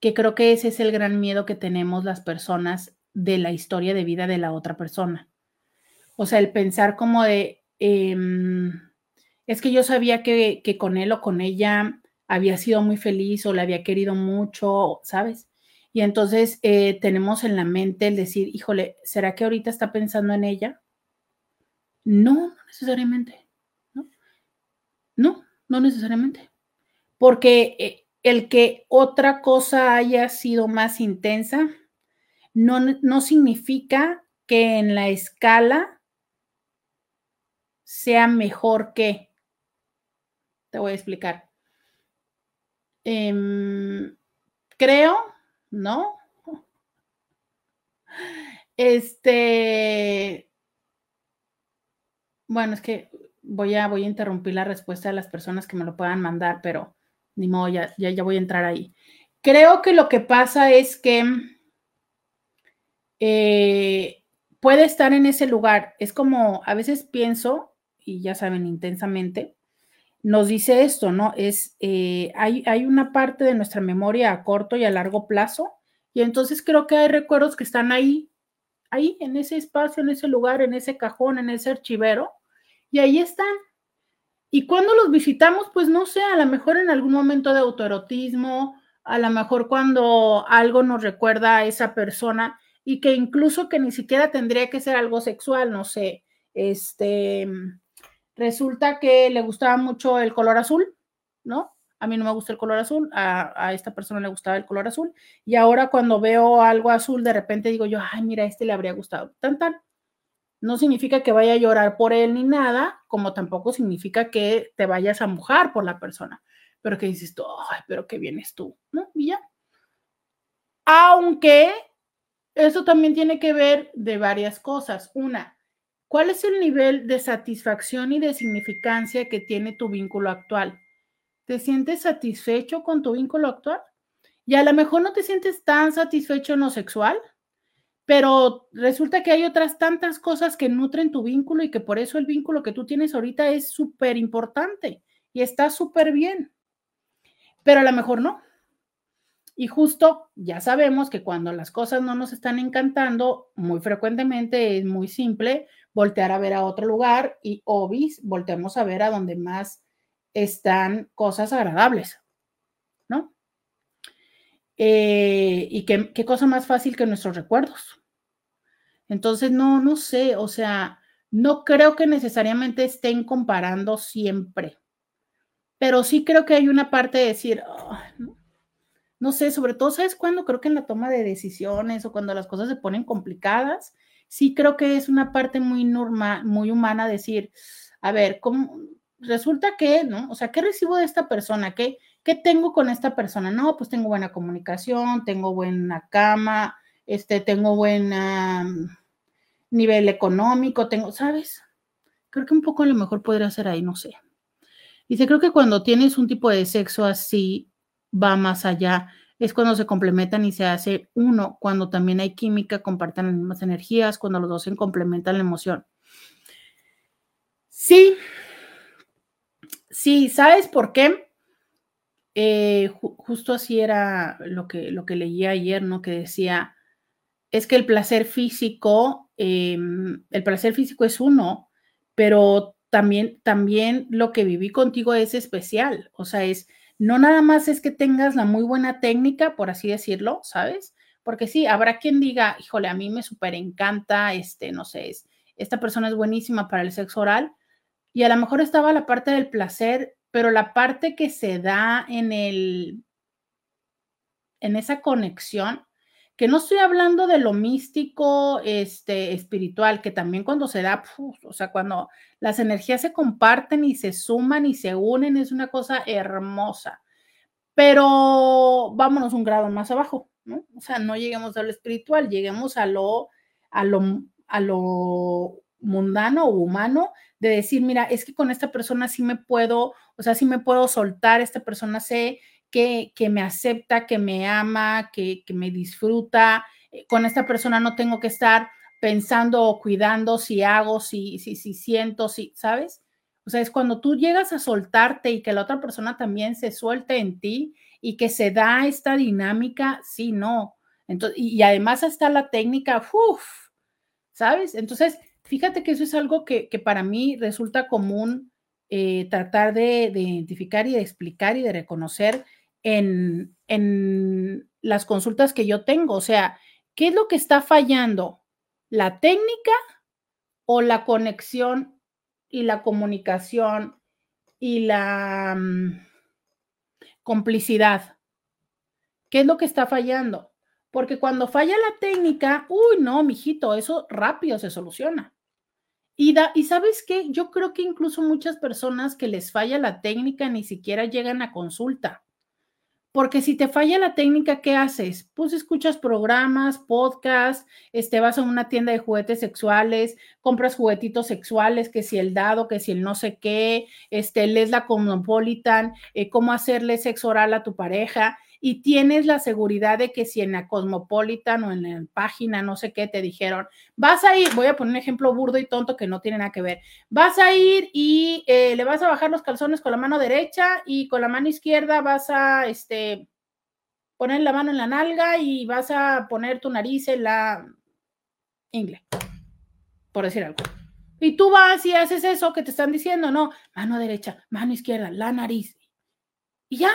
que creo que ese es el gran miedo que tenemos las personas de la historia de vida de la otra persona. O sea, el pensar como de, em, es que yo sabía que, con él o con ella había sido muy feliz o le había querido mucho, ¿sabes? Y entonces eh, tenemos en la mente el decir, híjole, ¿será que ahorita está pensando en ella? No, no necesariamente. No, no, no necesariamente. Porque eh, el que otra cosa haya sido más intensa no, no significa que en la escala sea mejor que. Te voy a explicar. Em, creo, ¿no? Este, bueno, es que voy a, voy a interrumpir la respuesta de las personas que me lo puedan mandar, pero ni modo, ya, ya, voy a entrar ahí. Creo que lo que pasa es que eh, puede estar en ese lugar. Es como, a veces pienso, y ya saben, intensamente, nos dice esto, ¿no? Es, eh, hay, hay una parte de nuestra memoria a corto y a largo plazo, y entonces creo que hay recuerdos que están ahí, ahí, en ese espacio, en ese lugar, en ese cajón, en ese archivero, y ahí están. Y cuando los visitamos, pues no sé, a lo mejor en algún momento de autoerotismo, a lo mejor cuando algo nos recuerda a esa persona y que incluso que ni siquiera tendría que ser algo sexual, no sé, este, Resulta que le gustaba mucho el color azul, ¿no? A mí no me gusta el color azul, a, esta persona le gustaba el color azul. Y ahora cuando veo algo azul, de repente digo yo, ay, mira, a este le habría gustado. Tan, tan. No significa que vaya a llorar por él ni nada, como tampoco significa que te vayas a mojar por la persona. Pero que dices tú, ay, pero qué vienes tú, ¿no? Y ya. Aunque eso también tiene que ver de varias cosas. Una, ¿Cuál es el nivel de satisfacción y de significancia que tiene tu vínculo actual? ¿Te sientes satisfecho con tu vínculo actual? Y a lo mejor no te sientes tan satisfecho en lo sexual, pero resulta que hay otras tantas cosas que nutren tu vínculo y que por eso el vínculo que tú tienes ahorita es súper importante y está súper bien. Pero a lo mejor no. Y justo ya sabemos que cuando las cosas no nos están encantando, muy frecuentemente es muy simple, voltear a ver a otro lugar y obis, volteamos a ver a donde más están cosas agradables, ¿no? Eh, y qué, qué cosa más fácil que nuestros recuerdos. Entonces, no, no sé, o sea, no creo que necesariamente estén comparando siempre, pero sí creo que hay una parte de decir, no, no, sé, sobre todo, ¿sabes cuándo? Creo que en la toma de decisiones o cuando las cosas se ponen complicadas, sí creo que es una parte muy normal, muy humana decir, a ver. Resulta que, ¿no? O sea, ¿qué recibo de esta persona? ¿Qué, ¿Qué tengo con esta persona? No, pues tengo buena comunicación, tengo buena cama, este, tengo buen nivel económico, tengo, ¿sabes? Creo que un poco a lo mejor podría ser ahí, no sé. Dice, creo que cuando tienes un tipo de sexo así, va más allá es cuando se complementan y se hace uno, cuando también hay química, comparten las mismas energías, cuando los dos se complementan la emoción. Sí, sí, ¿sabes por qué? Eh, justo así era lo que, lo que leí ayer, ¿no? Que decía, es que el placer físico, em, el placer físico es uno, pero también, también lo que viví contigo es especial, o sea, es no nada más es que tengas la muy buena técnica, por así decirlo, ¿sabes? Porque sí, habrá quien diga, híjole, a mí me súper encanta, este, no sé, es, esta persona es buenísima para el sexo oral y a lo mejor estaba la parte del placer, pero la parte que se da en el, en esa conexión, que no estoy hablando de lo místico, este, espiritual, que también cuando se da, o sea, cuando las energías se comparten y se suman y se unen, es una cosa hermosa. Pero vámonos un grado más abajo, ¿no? O sea, no lleguemos a lo espiritual, lleguemos a lo, a lo, a lo mundano o humano de decir, mira, es que con esta persona sí me puedo, o sea, sí me puedo soltar, esta persona sé que, que me acepta, que me ama, que, que me disfruta, eh, con esta persona no tengo que estar pensando o cuidando si hago, si, si, si siento, si, ¿sabes? O sea, es cuando tú llegas a soltarte y que la otra persona también se suelte en ti y que se da esta dinámica, sí, no. Entonces, y, además está la técnica, uff, ¿sabes? Entonces, Fíjate que eso es algo que, para mí resulta común eh, tratar de, identificar y de explicar y de reconocer en, en las consultas que yo tengo. O sea, ¿qué es lo que está fallando? ¿La técnica o la conexión y la comunicación y la mm, complicidad? ¿Qué es lo que está fallando? Porque cuando falla la técnica, uy, no, mijito, eso rápido se soluciona. Y, y sabes qué, yo creo que incluso muchas personas que les falla la técnica ni siquiera llegan a consulta. Porque si te falla la técnica, ¿qué haces? Pues escuchas programas, podcasts, este, vas a una tienda de juguetes sexuales, compras juguetitos sexuales, que si el dado, que si el no sé qué, este, lees la Cosmopolitan, eh, cómo hacerle sexo oral a tu pareja y tienes la seguridad de que si en la Cosmopolitan o en la página, no sé qué, te dijeron, vas a ir, voy a poner un ejemplo burdo y tonto que no tiene nada que ver, vas a ir y eh, le vas a bajar los calzones con la mano derecha y con la mano izquierda vas a, este, poner la mano en la nalga y vas a poner tu nariz en la ingle, por decir algo. Y tú vas y haces eso que te están diciendo, no, mano derecha, mano izquierda, la nariz. Y ya,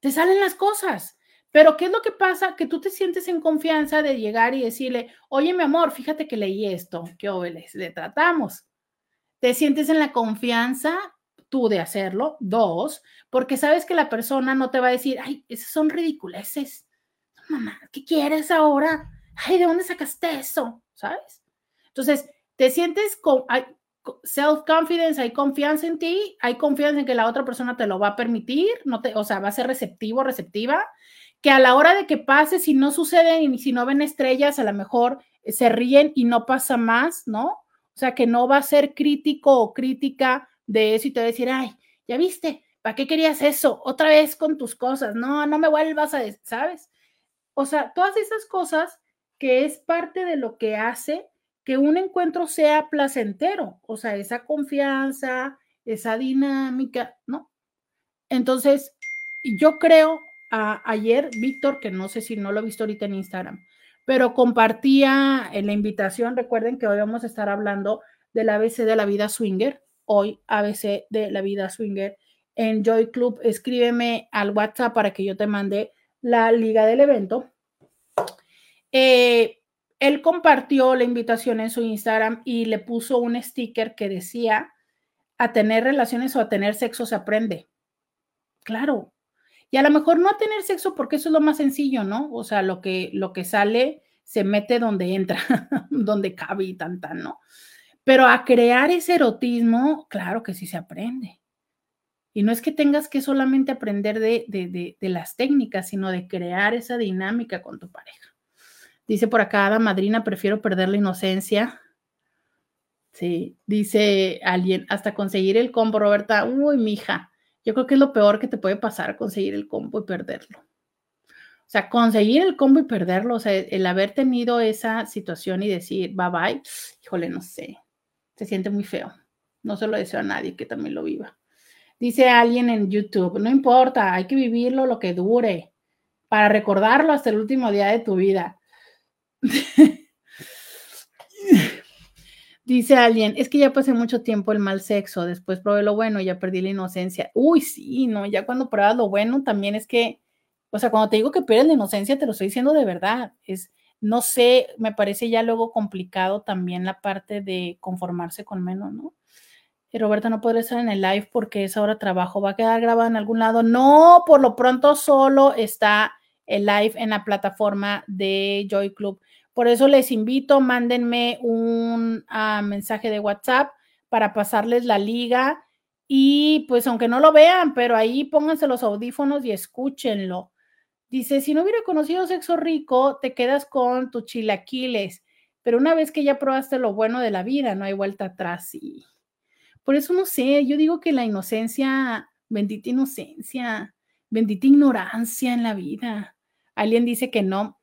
te salen las cosas. Pero ¿qué es lo que pasa? Que tú te sientes en confianza de llegar y decirle, oye, mi amor, fíjate que leí esto, ¿qué óveles? Le tratamos. Te sientes en la confianza tú de hacerlo. Dos, porque sabes que la persona no te va a decir, ay, esas son ridiculeces. Mamá, ¿qué quieres ahora? Ay, ¿de dónde sacaste eso? ¿Sabes? Entonces, te sientes con, self-confidence, hay confianza en ti, hay confianza en que la otra persona te lo va a permitir, no te, o sea, va a ser receptivo, receptiva, que a la hora de que pase, si no sucede y si no ven estrellas, a lo mejor eh, se ríen y no pasa más, ¿no? O sea, que no va a ser crítico o crítica de eso y te va a decir, ay, ya viste, ¿para qué querías eso? Otra vez con tus cosas, no, no me vuelvas a, ¿sabes? O sea, todas esas cosas que es parte de lo que hace que un encuentro sea placentero, o sea, esa confianza, esa dinámica, ¿no? Entonces, yo creo, ayer Víctor, que no sé si no lo he visto ahorita en Instagram, pero compartía en la invitación, recuerden que hoy vamos a estar hablando del ABC de la vida swinger, hoy ABC de la vida swinger en Joy Club, escríbeme al WhatsApp para que yo te mande la liga del evento. Eh, él compartió la invitación en su Instagram y le puso un sticker que decía, a tener relaciones o a tener sexo se aprende. Claro. Y a lo mejor no a tener sexo porque eso es lo más sencillo, ¿no? O sea, lo que, lo que sale se mete donde entra, [laughs] donde cabe y tan, tan, ¿no? Pero a crear ese erotismo, claro que sí se aprende. Y no es que tengas que solamente aprender de, de, de las técnicas, sino de crear esa dinámica con tu pareja. Dice por acá, Ada Madrina, prefiero perder la inocencia. Sí, dice alguien, hasta conseguir el combo, Roberta. Uy, mija, yo creo que es lo peor que te puede pasar, conseguir el combo y perderlo. O sea, conseguir el combo y perderlo, o sea, el haber tenido esa situación y decir bye bye, híjole, no sé, se siente muy feo. No se lo deseo a nadie que también lo viva. Dice alguien en YouTube, no importa, hay que vivirlo lo que dure, para recordarlo hasta el último día de tu vida. [laughs] Dice alguien, es que ya pasé mucho tiempo el mal sexo, después probé lo bueno, ya perdí la inocencia. Uy, sí, no, ya cuando pruebas lo bueno también es que, o sea, cuando te digo que pierdes la inocencia, te lo estoy diciendo de verdad. Es, no sé, me parece ya luego complicado también la parte de conformarse con menos, ¿no? Y Roberta no puede estar en el live porque es ahora trabajo, va a quedar grabado en algún lado. No, por lo pronto solo está el live en la plataforma de Joy Club. Por eso les invito, mándenme un ah, mensaje de WhatsApp para pasarles la liga y pues aunque no lo vean, pero ahí pónganse los audífonos y escúchenlo. Dice, si no hubiera conocido sexo rico, te quedas con tus chilaquiles, pero una vez que ya probaste lo bueno de la vida, no hay vuelta atrás. Y por eso no sé, yo digo que la inocencia, bendita inocencia, bendita ignorancia en la vida. Alguien dice que no,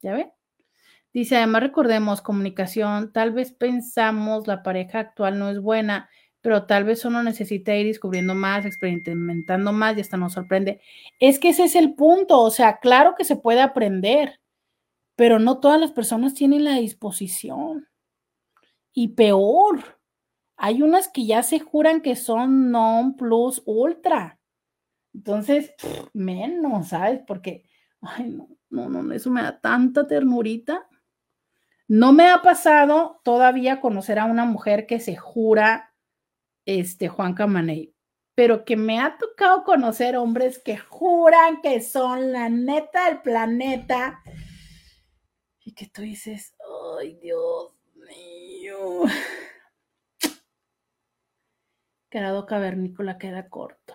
¿ya ven? Dice, además recordemos comunicación, tal vez pensamos la pareja actual no es buena, pero tal vez uno necesita ir descubriendo más, experimentando más y hasta nos sorprende. Es que ese es el punto, o sea, claro que se puede aprender, pero no todas las personas tienen la disposición. Y peor, hay unas que ya se juran que son non plus ultra. Entonces, menos, ¿sabes? Porque, ay, no, no, no, eso me da tanta ternurita. No me ha pasado todavía conocer a una mujer que se jura este, Juan Camaney, pero que me ha tocado conocer hombres que juran que son la neta del planeta y que tú dices, ay Dios mío, [laughs] quedado cavernícola queda corto.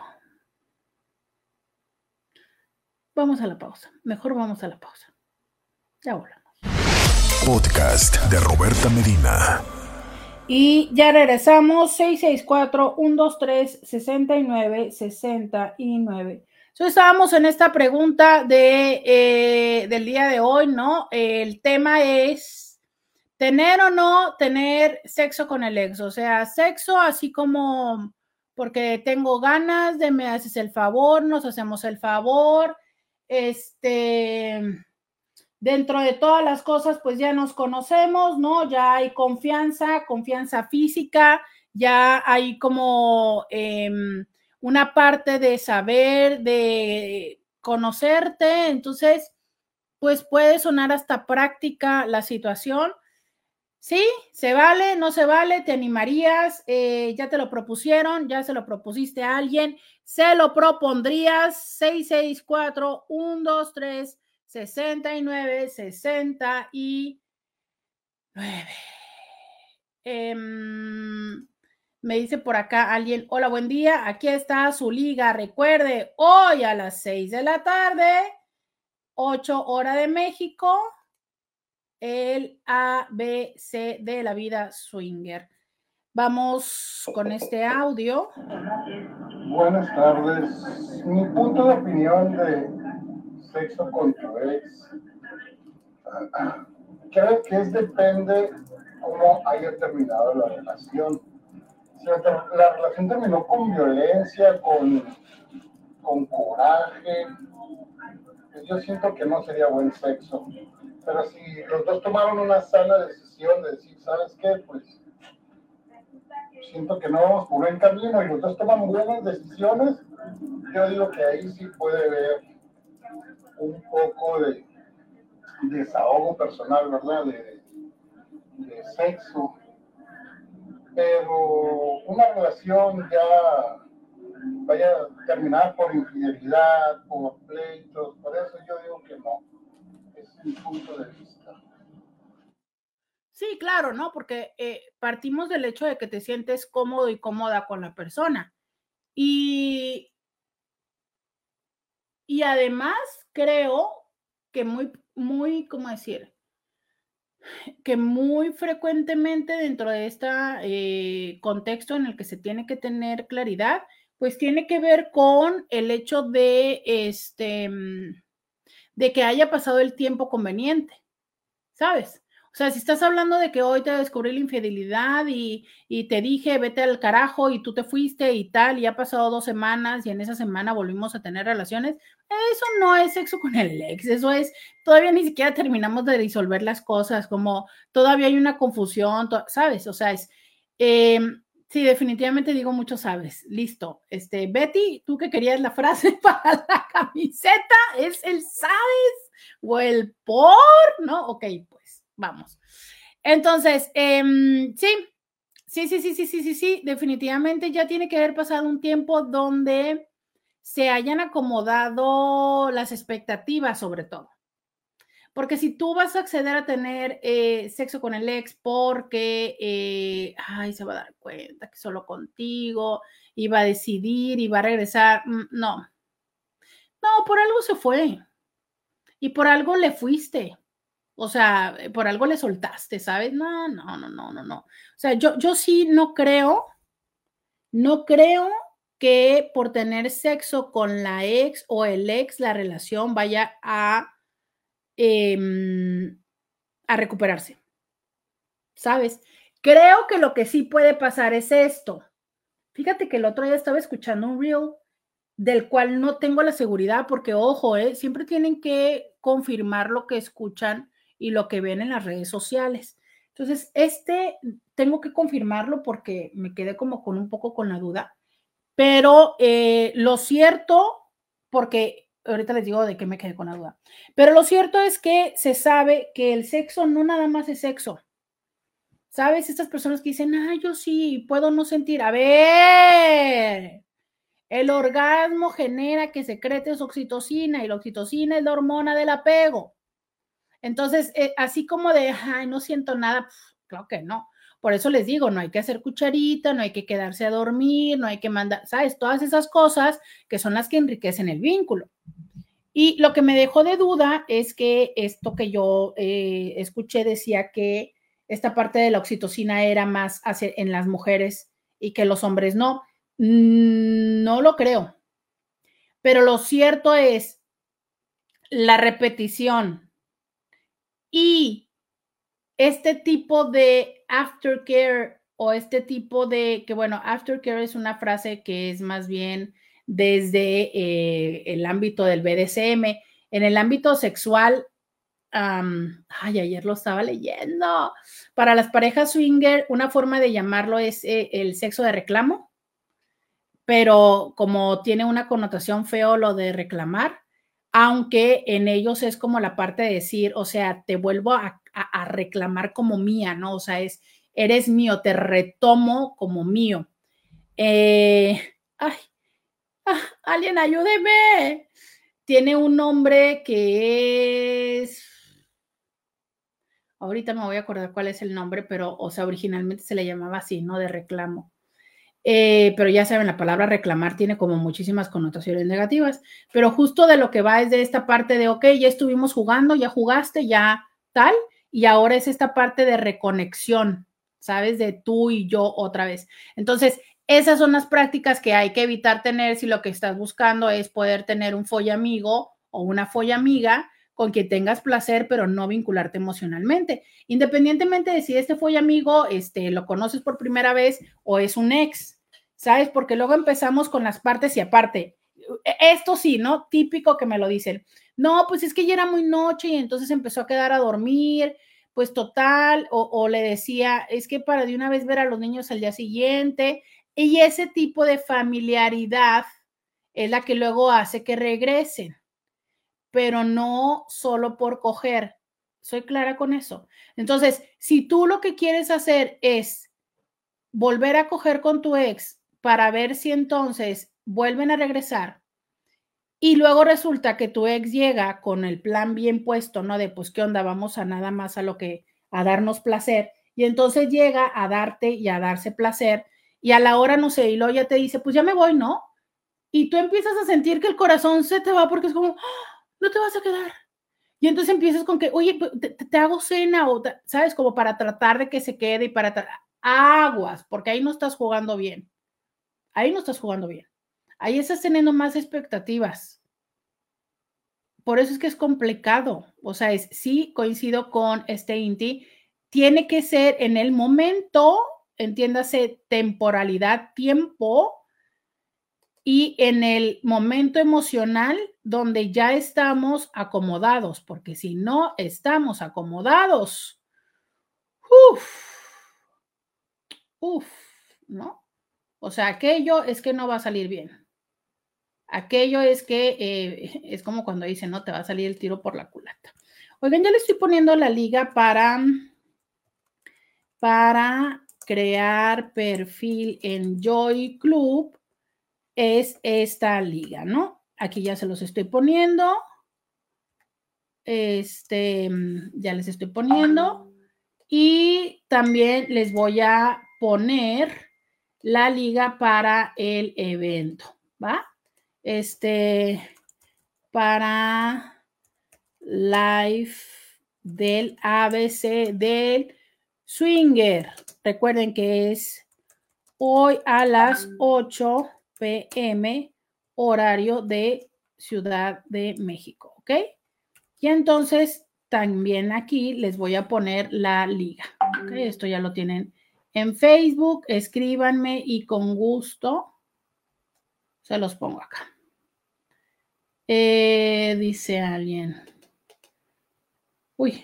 Vamos a la pausa, mejor vamos a la pausa. Ya volvemos. Podcast de Roberta Medina. Y ya regresamos, 664-123-69-69. Entonces estábamos en esta pregunta de, eh, del día de hoy, ¿no? El tema es tener o no tener sexo con el ex, o sea, sexo así como porque tengo ganas de me haces el favor, nos hacemos el favor, este dentro de todas las cosas, pues ya nos conocemos, ¿no? Ya hay confianza, confianza física, ya hay como em, una parte de saber, de conocerte, entonces, pues puede sonar hasta práctica la situación. Sí, se vale, no se vale, te animarías, eh, ya te lo propusieron, ya se lo propusiste a alguien, se lo propondrías, 664 123 69, 69. Em, me dice por acá alguien, hola, buen día, aquí está su liga. Recuerde, hoy a las 6 de la tarde, 8 hora de México, el ABC de la vida swinger. Vamos con este audio. Buenas tardes. Mi punto de opinión de con tu ex, creo que es depende cómo haya terminado la relación. Si la, relación terminó con violencia, con, con coraje, yo siento que no sería buen sexo. Pero si los dos tomaron una sana decisión de decir, ¿sabes qué? Pues siento que no vamos por buen camino y los dos tomamos buenas decisiones, yo digo que ahí sí puede haber un poco de desahogo personal, ¿verdad? De, de sexo. Pero una relación ya vaya a terminar por infidelidad, por pleitos, por eso yo digo que no. Es mi punto de vista. Sí, claro, ¿no? Porque eh, partimos del hecho de que te sientes cómodo y cómoda con la persona. Y, y además creo que muy, muy, ¿cómo decir? Que muy frecuentemente dentro de este contexto en el que se tiene que tener claridad, pues tiene que ver con el hecho de, este, mm, de que haya pasado el tiempo conveniente, ¿sabes? O sea, si estás hablando de que hoy te descubrí la infidelidad y, te dije, vete al carajo y tú te fuiste y tal, y ha pasado dos semanas y en esa semana volvimos a tener relaciones, eso no es sexo con el ex, eso es, todavía ni siquiera terminamos de disolver las cosas, como todavía hay una confusión, ¿sabes? O sea, es, em, Sí, definitivamente digo mucho sabes. Listo. Este, Betty, tú que querías la frase [laughs] para la camiseta, ¿es el sabes o el por? ¿No? Ok, vamos. Entonces, em, sí, sí, sí, sí, sí, sí, sí, sí, definitivamente ya tiene que haber pasado un tiempo donde se hayan acomodado las expectativas sobre todo. Porque si tú vas a acceder a tener eh, sexo con el ex porque, eh, ay, se va a dar cuenta que solo contigo, iba a decidir, iba a regresar, mm, no. No, por algo se fue. Y por algo le fuiste. O sea, por algo le soltaste, ¿sabes? No, no, no, no, no, no. O sea, yo, yo sí no creo, no creo que por tener sexo con la ex o el ex, la relación vaya a Em, a recuperarse. ¿Sabes? Creo que lo que sí puede pasar es esto. Fíjate que el otro día estaba escuchando un reel del cual no tengo la seguridad porque, ojo, ¿eh? siempre tienen que confirmar lo que escuchan y lo que ven en las redes sociales. Entonces, este tengo que confirmarlo porque me quedé como con un poco con la duda, pero eh, lo cierto, porque ahorita les digo de qué me quedé con la duda. Pero lo cierto es que se sabe que el sexo no nada más es sexo. ¿Sabes? Estas personas que dicen, ah, yo sí, puedo no sentir. A ver, el orgasmo genera que secretes oxitocina y la oxitocina es la hormona del apego. Entonces, eh, así como de, ay, no siento nada, claro que no. Por eso les digo, no hay que hacer cucharita, no hay que quedarse a dormir, no hay que mandar, ¿sabes? Todas esas cosas que son las que enriquecen el vínculo. Y lo que me dejó de duda es que esto que yo eh, escuché decía que esta parte de la oxitocina era más hacia, en las mujeres y que los hombres no. Mm, no lo creo. Pero lo cierto es la repetición y este tipo de aftercare o este tipo de, que bueno, aftercare es una frase que es más bien desde eh, el ámbito del BDSM. En el ámbito sexual, ay, ayer lo estaba leyendo. Para las parejas swinger, una forma de llamarlo es eh, el sexo de reclamo, pero como tiene una connotación feo lo de reclamar, aunque en ellos es como la parte de decir, o sea, te vuelvo a reclamar como mía, ¿no? O sea, es, eres mío, te retomo como mío. Eh, ay, ah, alguien ayúdeme. Tiene un nombre que es... Ahorita me voy a acordar cuál es el nombre, pero, o sea, originalmente se le llamaba así, ¿no? De reclamo. Eh, pero ya saben, la palabra reclamar tiene como muchísimas connotaciones negativas, pero justo de lo que va es de esta parte de, ok, ya estuvimos jugando, ya jugaste, ya tal, y ahora es esta parte de reconexión, ¿sabes? De tú y yo otra vez. Entonces, esas son las prácticas que hay que evitar tener si lo que estás buscando es poder tener un folla amigo o una folla amiga con quien tengas placer, pero no vincularte emocionalmente. Independientemente de si este folla amigo este, lo conoces por primera vez o es un ex, ¿sabes? Porque luego empezamos con las partes y aparte. Esto sí, ¿no? Típico que me lo dicen. No, pues es que ya era muy noche y entonces empezó a quedar a dormir pues total, o, le decía, es que para de una vez ver a los niños al día siguiente, y ese tipo de familiaridad es la que luego hace que regresen, pero no solo por coger. Soy clara con eso. Entonces, si tú lo que quieres hacer es volver a coger con tu ex para ver si entonces vuelven a regresar, y luego resulta que tu ex llega con el plan bien puesto, ¿no? De pues, ¿qué onda? Vamos a nada más a lo que, a darnos placer. Y entonces llega a darte y a darse placer. Y a la hora, no sé, y luego ya te dice, pues ya me voy, ¿no? Y tú empiezas a sentir que el corazón se te va porque es como. No te vas a quedar. Y entonces empiezas con que, oye, pues, te, hago cena o, ¿sabes? Como para tratar de que se quede y para aguas, porque ahí no estás jugando bien. Ahí no estás jugando bien ahí estás teniendo más expectativas. Por eso es que es complicado. O sea, es, sí coincido con este Inti, tiene que ser en el momento, entiéndase, temporalidad, tiempo, y en el momento emocional donde ya estamos acomodados, porque si no estamos acomodados, uff, uff, ¿no? O sea, aquello es que no va a salir bien. Aquello es que eh, es como cuando dicen, no, te va a salir el tiro por la culata. Oigan, ya le estoy poniendo la liga para, para crear perfil en Joy Club. Es esta liga, ¿no? Aquí ya se los estoy poniendo. Este, ya les estoy poniendo. Y también les voy a poner la liga para el evento, ¿va? Este, para live del ABC del Swinger. Recuerden que es hoy a las 8 pm horario de Ciudad de México, ¿ok? Y entonces también aquí les voy a poner la liga, ¿ok? Esto ya lo tienen en Facebook, escríbanme y con gusto se los pongo acá. Eh, dice alguien. Uy,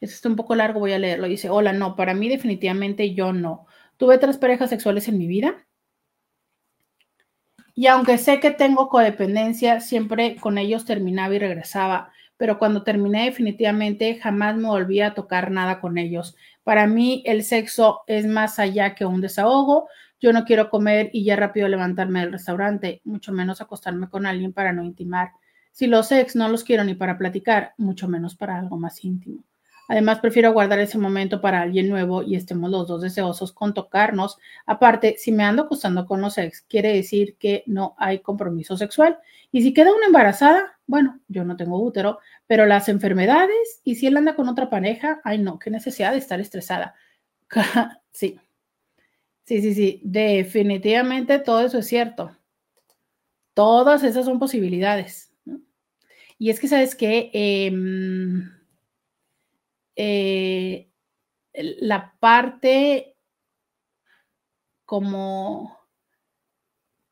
esto está un poco largo, voy a leerlo. Dice, hola, no, para mí definitivamente yo no. Tuve tres parejas sexuales en mi vida. Y aunque sé que tengo codependencia, siempre con ellos terminaba y regresaba. Pero cuando terminé definitivamente jamás me volví a tocar nada con ellos. Para mí el sexo es más allá que un desahogo. Yo no quiero comer y ya rápido levantarme del restaurante, mucho menos acostarme con alguien para no intimar. Si los ex no los quiero ni para platicar, mucho menos para algo más íntimo. Además, prefiero guardar ese momento para alguien nuevo y estemos los dos deseosos con tocarnos. Aparte, si me ando acostando con los ex, quiere decir que no hay compromiso sexual. Y si queda una embarazada, bueno, yo no tengo útero, pero las enfermedades y si él anda con otra pareja, ay no, qué necesidad de estar estresada. [laughs] sí, sí, sí, sí, definitivamente todo eso es cierto. Todas esas son posibilidades. Y es que, ¿sabes qué? Em, eh, la parte como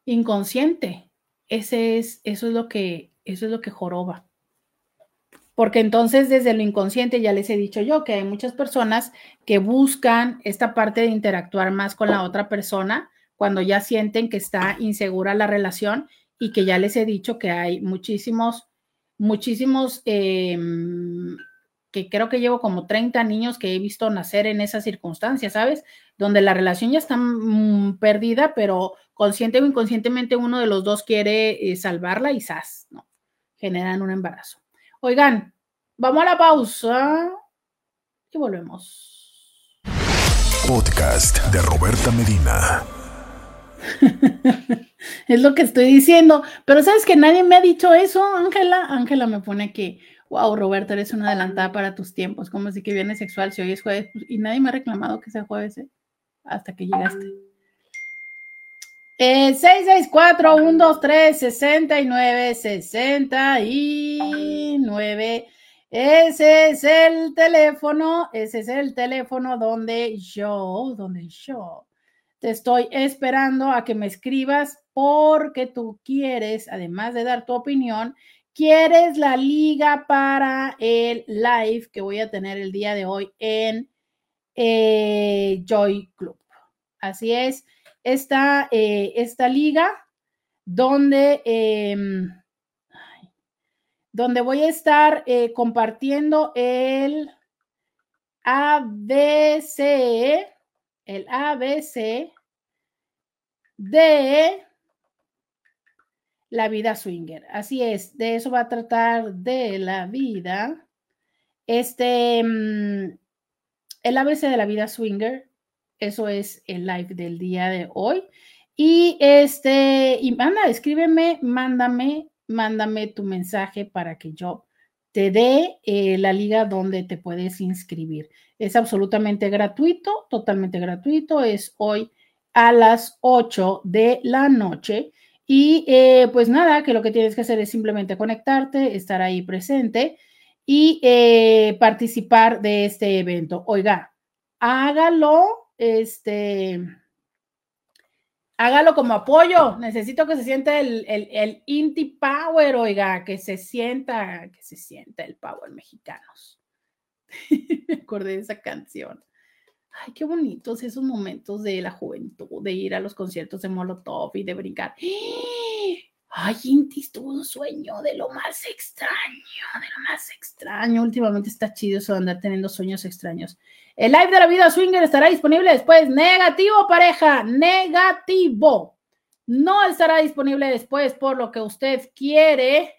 inconsciente, ese es, eso es lo que, eso es lo que joroba. Porque entonces desde lo inconsciente ya les he dicho yo que hay muchas personas que buscan esta parte de interactuar más con la otra persona cuando ya sienten que está insegura la relación y que ya les he dicho que hay muchísimos, muchísimos em, que creo que llevo como 30 niños que he visto nacer en esas circunstancias, ¿sabes? Donde la relación ya está mm, perdida, pero consciente o inconscientemente uno de los dos quiere eh, salvarla y ¡zas! ¿no? Generan un embarazo. Oigan, vamos a la pausa y volvemos. Podcast de Roberta Medina. [laughs] es lo que estoy diciendo, pero sabes que nadie me ha dicho eso, Ángela. Ángela me pone que Wow, Roberto, eres una adelantada para tus tiempos. Como si que viene sexual si hoy es jueves? Pues, y nadie me ha reclamado que sea jueves ¿eh? hasta que llegaste. Eh, 664 123 69 69 Ese es el teléfono, ese es el teléfono donde yo, donde yo te estoy esperando a que me escribas porque tú quieres, además de dar tu opinión, ¿Quieres la liga para el live que voy a tener el día de hoy en eh, Joy Club? Así es, esta, eh, esta liga donde, em, donde voy a estar eh, compartiendo el ABC, el ABC de la vida swinger. Así es, de eso va a tratar de la vida. Este, mm, el ABC de la vida swinger, eso es el live del día de hoy. Y este, y manda, escríbeme, mándame, mándame tu mensaje para que yo te dé eh, la liga donde te puedes inscribir. Es absolutamente gratuito, totalmente gratuito. Es hoy a las 8 de la noche. Y eh, pues nada, que lo que tienes que hacer es simplemente conectarte, estar ahí presente y eh, participar de este evento. Oiga, hágalo, este, hágalo como apoyo. Necesito que se sienta el, el, el Inti Power, oiga, que se sienta, que se sienta el Power mexicanos. [laughs] Me acordé de esa canción. Ay, qué bonitos esos momentos de la juventud, de ir a los conciertos de Molotov y de brincar. Ay, Intis tuvo un sueño de lo más extraño, de lo más extraño. Últimamente está chido eso de andar teniendo sueños extraños. El live de la vida swinger estará disponible después. Negativo, pareja, negativo. No estará disponible después por lo que usted quiere,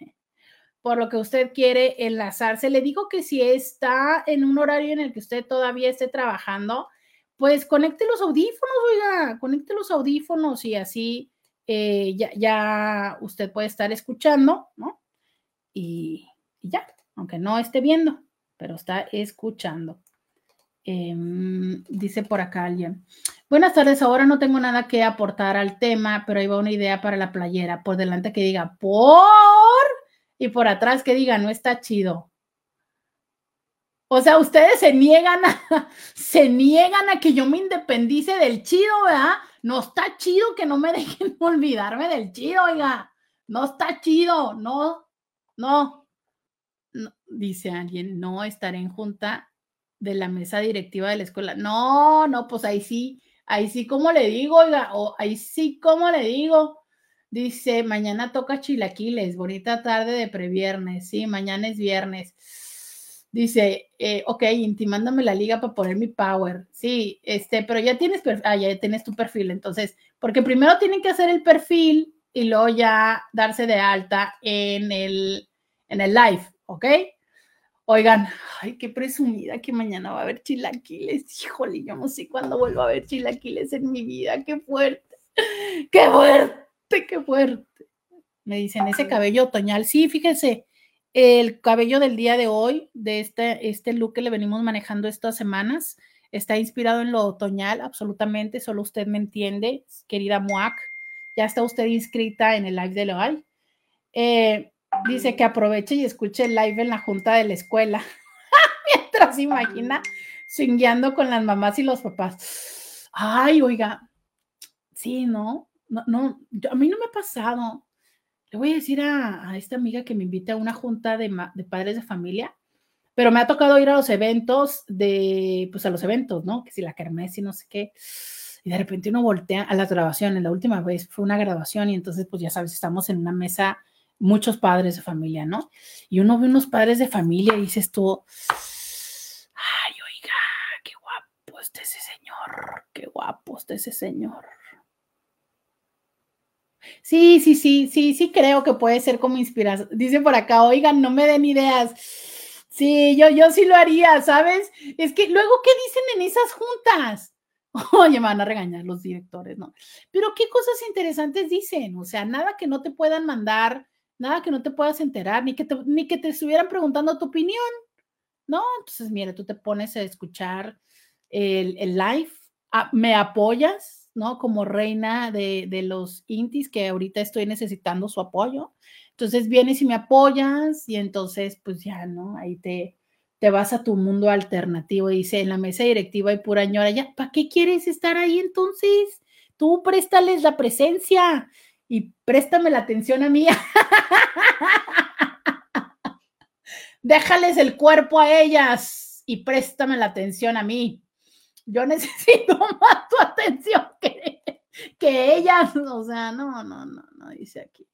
por lo que usted quiere enlazarse. Le digo que si está en un horario en el que usted todavía esté trabajando, pues conecte los audífonos, oiga, conecte los audífonos y así eh, ya, usted puede estar escuchando, ¿no? Y, ya, aunque no esté viendo, pero está escuchando. Em, dice por acá alguien. Buenas tardes, ahora no tengo nada que aportar al tema, pero ahí va una idea para la playera. Por delante que diga por y por atrás que diga no está chido. O sea, ustedes se niegan a, [laughs] se niegan a que yo me independice del chido, ¿verdad? No está chido que no me [laughs] dejen olvidarme del chido, oiga. No está chido, no, no, Dice alguien, no estaré en junta de la mesa directiva de la escuela. No, no, pues ahí sí, ahí sí, como le digo, oiga, o ahí sí, como le digo. Dice, mañana toca chilaquiles, bonita tarde de previernes. Sí, mañana es viernes. Dice, eh, ok, intimándome la liga para poner mi power. Sí, este, pero ya tienes, ah, ya tienes tu perfil. Entonces, porque primero tienen que hacer el perfil y luego ya darse de alta en el, en el live, ¿ok? Oigan, ay, qué presumida que mañana va a haber chilaquiles. Híjole, yo no sé cuándo vuelvo a ver chilaquiles en mi vida. Qué fuerte, qué fuerte, qué fuerte. Me dicen, ese cabello otoñal. Sí, fíjese, el cabello del día de hoy, de este, este look que le venimos manejando estas semanas, está inspirado en lo otoñal, absolutamente, solo usted me entiende, querida Muac. Ya está usted inscrita en el live de hoy. Eh, dice que aproveche y escuche el live en la junta de la escuela. [laughs] Mientras imagina swingueando con las mamás y los papás. Ay, oiga, sí, ¿no? No, no, a mí no me ha pasado le voy a decir a, esta amiga que me invite a una junta de, padres de familia, pero me ha tocado ir a los eventos de, pues a los eventos, ¿no? Que si la kermés y no sé qué. Y de repente uno voltea a las grabaciones. La última vez fue una grabación y entonces, pues ya sabes, estamos en una mesa, muchos padres de familia, ¿no? Y uno ve unos padres de familia y dices tú, ay, oiga, qué guapo está ese señor, qué guapo está ese señor. Sí, sí, sí, sí, sí creo que puede ser como inspiración. Dice por acá, oigan, no me den ideas. Sí, yo, yo sí lo haría, ¿sabes? Es que luego, ¿qué dicen en esas juntas? [laughs] Oye, me van a regañar los directores, ¿no? Pero qué cosas interesantes dicen, o sea, nada que no te puedan mandar, nada que no te puedas enterar, ni que te, ni que te estuvieran preguntando tu opinión, ¿no? Entonces, mira, tú te pones a escuchar el, el live, ah, me apoyas, ¿no? Como reina de, los intis, que ahorita estoy necesitando su apoyo. Entonces vienes y me apoyas y entonces pues ya, ¿no? Ahí te, te vas a tu mundo alternativo. Dice, en la mesa directiva hay pura ñora, ya, ¿para qué quieres estar ahí entonces? Tú préstales la presencia y préstame la atención a mí. [laughs] Déjales el cuerpo a ellas y préstame la atención a mí yo necesito [laughs] más tu atención que, que ellas. O sea, no, no, no, no, dice aquí.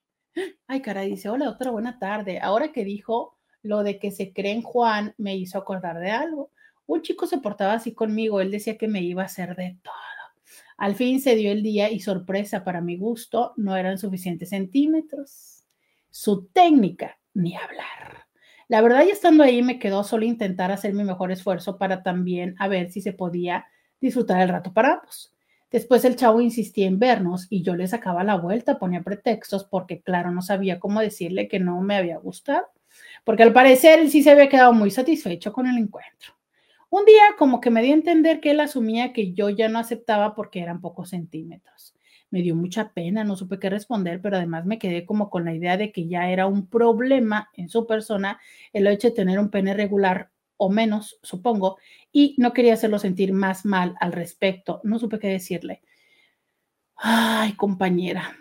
Ay, caray, dice, hola doctora, buena tarde. Ahora que dijo lo de que se cree en Juan, me hizo acordar de algo. Un chico se portaba así conmigo, él decía que me iba a hacer de todo. Al fin se dio el día y sorpresa, para mi gusto, no eran suficientes centímetros. Su técnica, ni hablar. La verdad, ya estando ahí, me quedó solo intentar hacer mi mejor esfuerzo para también a ver si se podía disfrutar el rato para ambos. Después el chavo insistía en vernos y yo le sacaba la vuelta, ponía pretextos porque, claro, no sabía cómo decirle que no me había gustado, porque al parecer él sí se había quedado muy satisfecho con el encuentro. Un día como que me di a entender que él asumía que yo ya no aceptaba porque eran pocos centímetros me dio mucha pena, no supe qué responder, pero además me quedé como con la idea de que ya era un problema en su persona el hecho de tener un pene regular o menos, supongo, y no quería hacerlo sentir más mal al respecto. No supe qué decirle. Ay, compañera,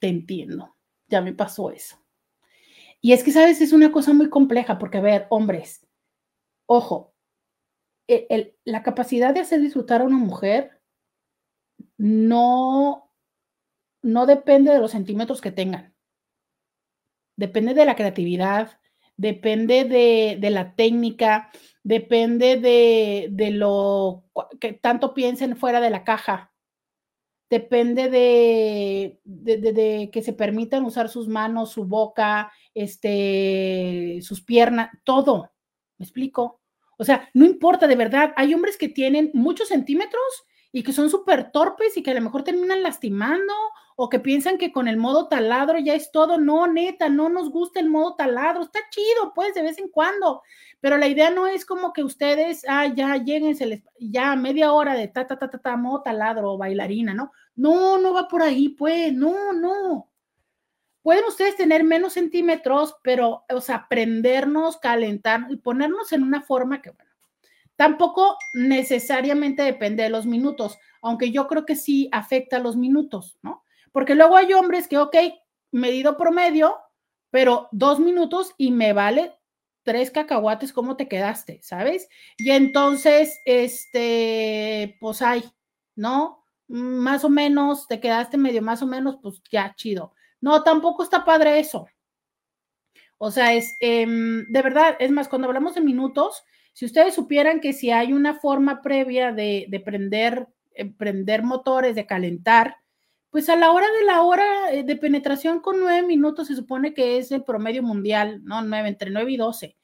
te entiendo, ya me pasó eso. Y es que, ¿sabes? Es una cosa muy compleja porque, a ver, hombres, ojo, el- la capacidad de hacer disfrutar a una mujer no, no depende de los centímetros que tengan. Depende de la creatividad, depende de, de la técnica, depende de, de lo que tanto piensen fuera de la caja. Depende de, de- de- de que se permitan usar sus manos, su boca, este, sus piernas, todo. ¿Me explico? O sea, no importa, de verdad, hay hombres que tienen muchos centímetros y que son súper torpes y que a lo mejor terminan lastimando o que piensan que con el modo taladro ya es todo. No, neta, no nos gusta el modo taladro. Está chido, pues, de vez en cuando. Pero la idea no es como que ustedes, ah, ya lleguen, se les, ya media hora de ta, ta, ta, ta, ta, modo taladro o bailarina, ¿no? No, no va por ahí, pues, no, no. Pueden ustedes tener menos centímetros, pero, o sea, prendernos, calentar y ponernos en una forma que, bueno, tampoco necesariamente depende de los minutos, aunque yo creo que sí afecta a los minutos, ¿no? Porque luego hay hombres que, ok, medido promedio, pero dos minutos y me vale tres cacahuates, ¿cómo te quedaste? ¿Sabes? Y entonces, este, pues hay, ¿no? Más o menos, te quedaste medio más o menos, pues ya, chido. No, tampoco está padre eso. O sea, es, em, de verdad, es más, cuando hablamos de minutos, si ustedes supieran que si hay una forma previa de, de prender, eh, prender motores, de calentar, pues a la hora de la hora eh, de penetración con nueve minutos se supone que es el promedio mundial, ¿no? Nueve, entre nueve y doce.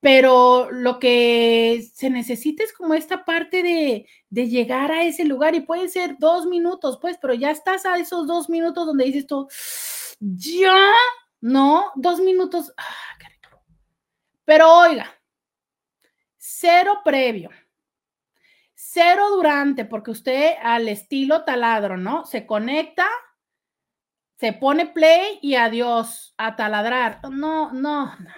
Pero lo que se necesita es como esta parte de, de llegar a ese lugar y puede ser dos minutos, pues, pero ya estás a esos dos minutos donde dices tú, ya, no, dos minutos, ah. Pero oiga, cero previo, cero durante, porque usted al estilo taladro, ¿no? Se conecta, se pone play y adiós, a taladrar. No, no, no, no.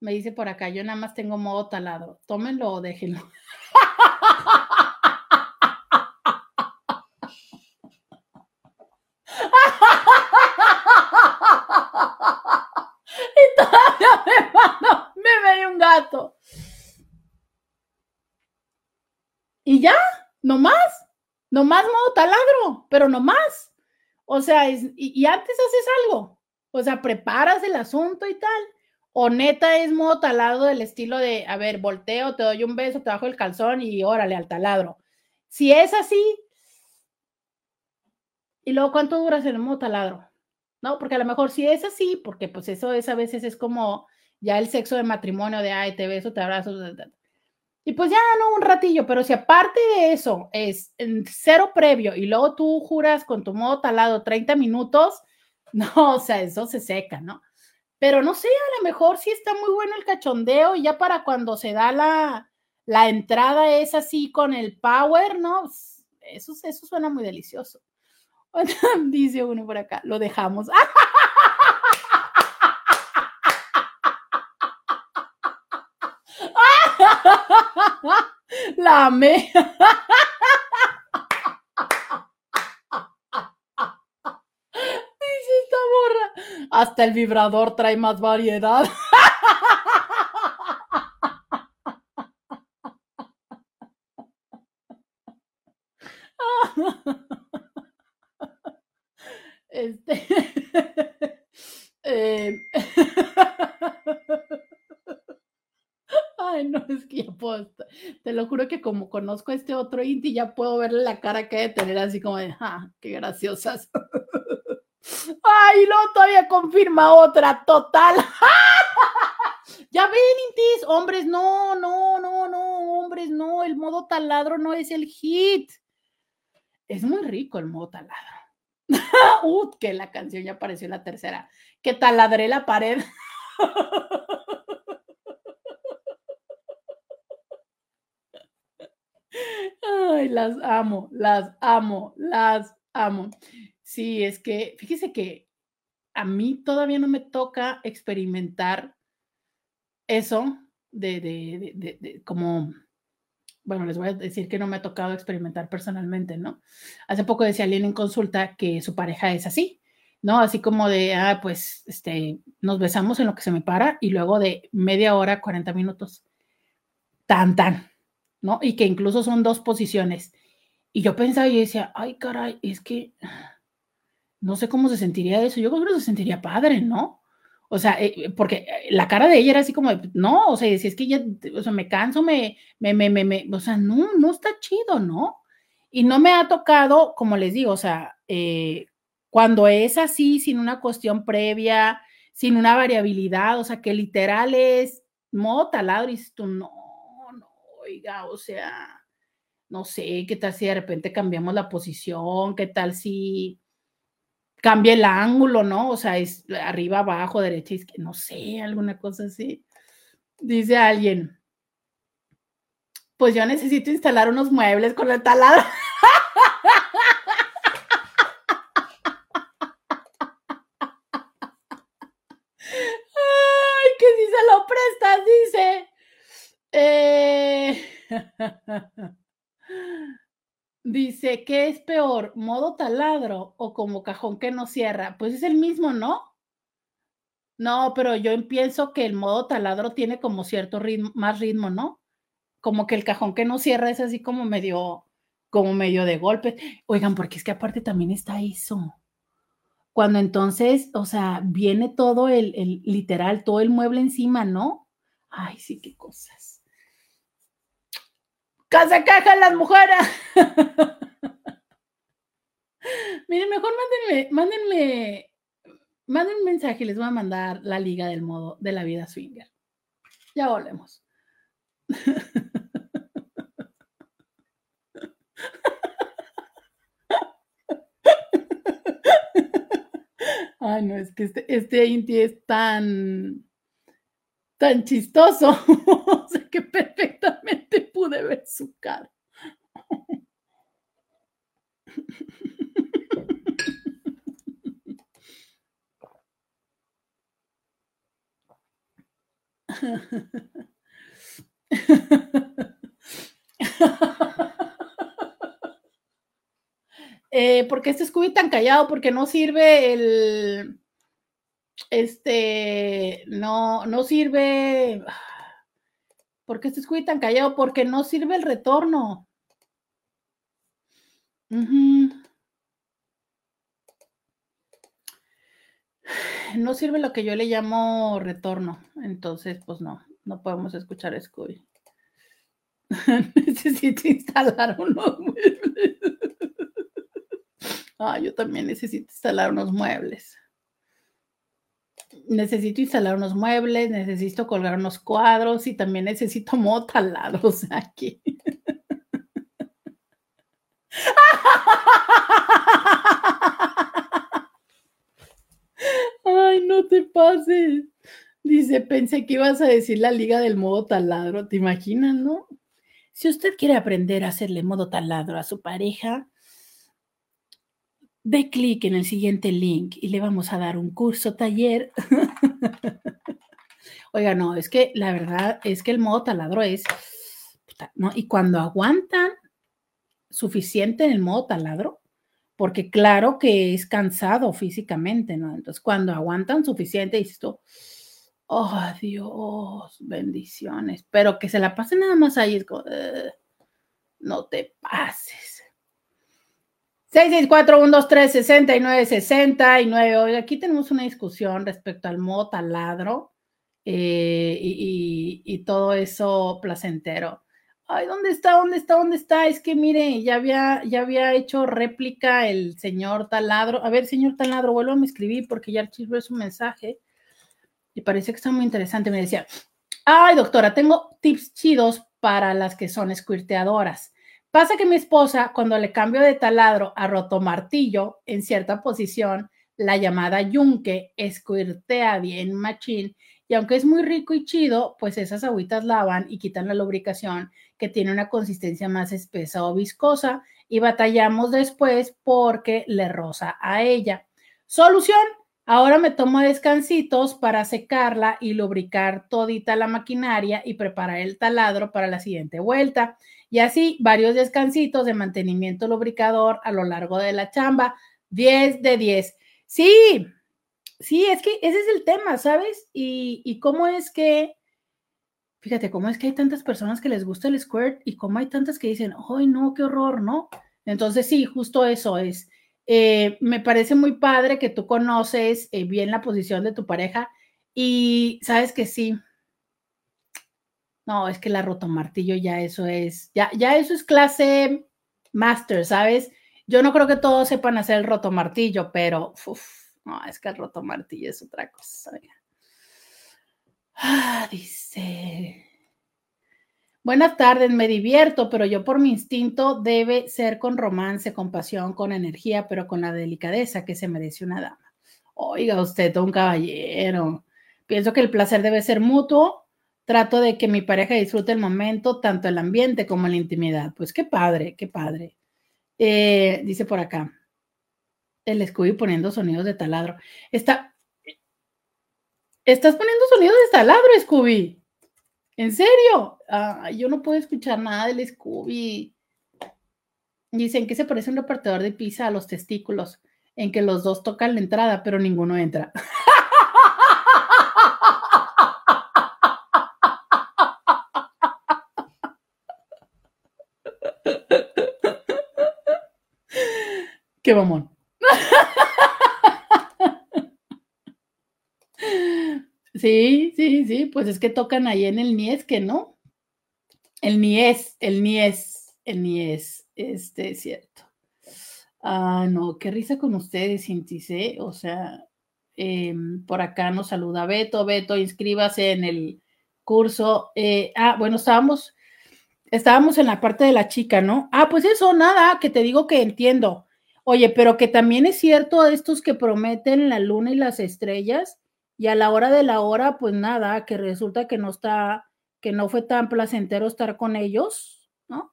Me dice por acá, yo nada más tengo modo taladro. Tómenlo o déjenlo. [laughs] y todavía me mando, me veía un gato. Y ya, no más, no más modo taladro, pero no más. O sea, y, antes haces algo, o sea, preparas el asunto y tal. O neta es modo taladro del estilo de, a ver, volteo, te doy un beso, te bajo el calzón y órale al taladro. Si es así, y luego cuánto duras en el modo taladro, ¿no? Porque a lo mejor si es así, porque pues eso es a veces es como ya el sexo de matrimonio de, ay, te beso, te abrazo, y pues ya no un ratillo, pero si aparte de eso es en cero previo y luego tú juras con tu modo talado 30 minutos, [laughs] no, o sea, eso se seca, ¿no? Pero no sé, a lo mejor sí está muy bueno el cachondeo y ya para cuando se da la, la entrada es así con el power, ¿no? Eso, eso suena muy delicioso. [laughs] Dice uno por acá, lo dejamos. [laughs] [laughs] La amé. Dice. Hasta el vibrador trae más variedad. [laughs] Este. eh, Ay, no, es que ya puedo. estar- Lo juro que como conozco a este otro Inti, ya puedo verle la cara que debe tener así como de, ah, qué graciosas. [laughs] Ay, no, todavía confirma otra, total. [laughs] Ya ven, Intis, hombres, no, no, no, no, hombres, no, el modo taladro no es el hit. Es muy rico el modo taladro. [laughs] uh, que la canción ya apareció en la tercera. Que taladré la pared. Ay, las amo, las amo, las amo. Sí, es que, fíjese que a mí todavía no me toca experimentar eso de, de, de, de, como, bueno, les voy a decir que no me ha tocado experimentar personalmente, ¿no? Hace poco decía alguien en consulta que su pareja es así, ¿no? Así como de, ah, pues, este, nos besamos en lo que se me para y luego de media hora, 40 minutos. tan, tan, ¿no? Y que incluso son dos posiciones. Y yo pensaba y decía, ay, caray, es que no sé cómo se sentiría eso. Yo creo que se sentiría padre, ¿no? O sea, eh, porque eh, la cara de ella era así como, no, o sea, si es que ya, o sea, me canso, me, me, me, me, o sea, no, no está chido, ¿no? Y no me ha tocado, como les digo, o sea, eh, cuando es así, sin una cuestión previa, sin una variabilidad, o sea, que literal es modo taladro y tú, no, oiga, o sea, no sé, qué tal si de repente cambiamos la posición, qué tal si cambia el ángulo, ¿no? O sea, es arriba, abajo, derecha, izquierda, no sé, alguna cosa así. Dice alguien, pues yo necesito instalar unos muebles con el taladro. Ay, que si se lo prestas, dice. Eh... Dice, ¿qué es peor, modo taladro o como cajón que no cierra? Pues es el mismo, ¿no? No, pero yo pienso que el modo taladro tiene como cierto ritmo, más ritmo, ¿no? Como que el cajón que no cierra es así como medio, como medio de golpe. Oigan, porque es que aparte también está eso. Cuando entonces, o sea, viene todo el, el literal, todo el mueble encima, ¿no? Ay, sí, qué cosas. Casa caja las mujeres. [laughs] Miren, mejor mándenme, mándenme, manden un mensaje y les voy a mandar la liga del modo de la vida swinger. Ya volvemos. [laughs] Ay, no, es que este, este Inti es tan, tan chistoso. [laughs] o sea, que perfectamente pude ver su cara. [laughs] eh, porque este Scooby tan callado, porque no sirve el, este, no, no sirve, ¿por qué Scooby tan callado? Porque no sirve el retorno. No sirve lo que yo le llamo retorno, entonces pues no, no podemos escuchar Scooby. [laughs] Necesito instalar unos muebles. [laughs] Ah, yo también necesito instalar unos muebles necesito instalar unos muebles, necesito colgar unos cuadros y también necesito modo taladros aquí. Ay, no te pases. Dice, pensé que ibas a decir la liga del modo taladro. ¿Te imaginas, no? Si usted quiere aprender a hacerle modo taladro a su pareja, dé clic en el siguiente link y le vamos a dar un curso taller. [laughs] Oiga, no, es que la verdad es que el modo taladro es, ¿no? Y cuando aguantan suficiente en el modo taladro, porque claro que es cansado físicamente, ¿no? Entonces, cuando aguantan suficiente, dices tú, oh Dios, bendiciones, pero que se la pasen nada más ahí, es como, no te pases. 664-123-6969. Hoy aquí tenemos una discusión respecto al modo taladro eh, y, todo eso placentero. Ay, ¿dónde está? ¿Dónde está? ¿Dónde está? Es que mire, ya había, ya había hecho réplica el señor taladro. A ver, señor taladro, vuelvo a escribir porque ya archivé su mensaje y parece que está muy interesante. Me decía, ay, doctora, tengo tips chidos para las que son squirteadoras. Pasa que mi esposa, cuando le cambio de taladro a rotomartillo en cierta posición, la llamada yunque escuirtea bien machín y aunque es muy rico y chido, pues esas agüitas lavan y quitan la lubricación que tiene una consistencia más espesa o viscosa y batallamos después porque le roza a ella. Solución, ahora me tomo descansitos para secarla y lubricar todita la maquinaria y preparar el taladro para la siguiente vuelta. Y así varios descansitos de mantenimiento lubricador a lo largo de la chamba. 10 de 10. Sí, sí, es que ese es el tema, ¿sabes? Y, cómo es que Fíjate cómo es que hay tantas personas que les gusta el squirt y cómo hay tantas que dicen, ¡ay, no, qué horror! ¿No? Entonces, sí, justo eso es. Eh, me parece muy padre que tú conoces eh, bien la posición de tu pareja y sabes que sí. No, es que la rotomartillo ya eso es, ya, ya eso es clase master, ¿sabes? Yo no creo que todos sepan hacer el rotomartillo, pero no, es que el rotomartillo es otra cosa. Ah, dice. Buenas tardes, me divierto, pero yo por mi instinto debe ser con romance, con pasión, con energía, pero con la delicadeza que se merece una dama. Oiga, usted, un caballero. Pienso que el placer debe ser mutuo. Trato de que mi pareja disfrute el momento, tanto el ambiente como la intimidad. Pues qué padre, qué padre. Eh, dice por acá. El Scooby poniendo sonidos de taladro. Está. Estás poniendo sonidos de taladro, Scooby. ¿En serio? yo no puedo escuchar nada del Scooby. Dicen que se parece un repartidor de pizza a los testículos, en que los dos tocan la entrada, pero ninguno entra. [laughs] Qué mamón. [laughs] Sí, sí, sí, pues es que tocan ahí en el Nies, que no. El Nies, el Nies, el Nies, este es cierto. Ah, no, qué risa con ustedes, Cintice. O sea, em, por acá nos saluda Beto. Beto, inscríbase en el curso. Eh, ah, bueno, estábamos, estábamos en la parte de la chica, ¿no? Ah, pues eso, nada, que te digo que entiendo. Oye, pero que también es cierto estos que prometen la luna y las estrellas y a la hora de la hora, pues nada, que resulta que no está, que no fue tan placentero estar con ellos, ¿no?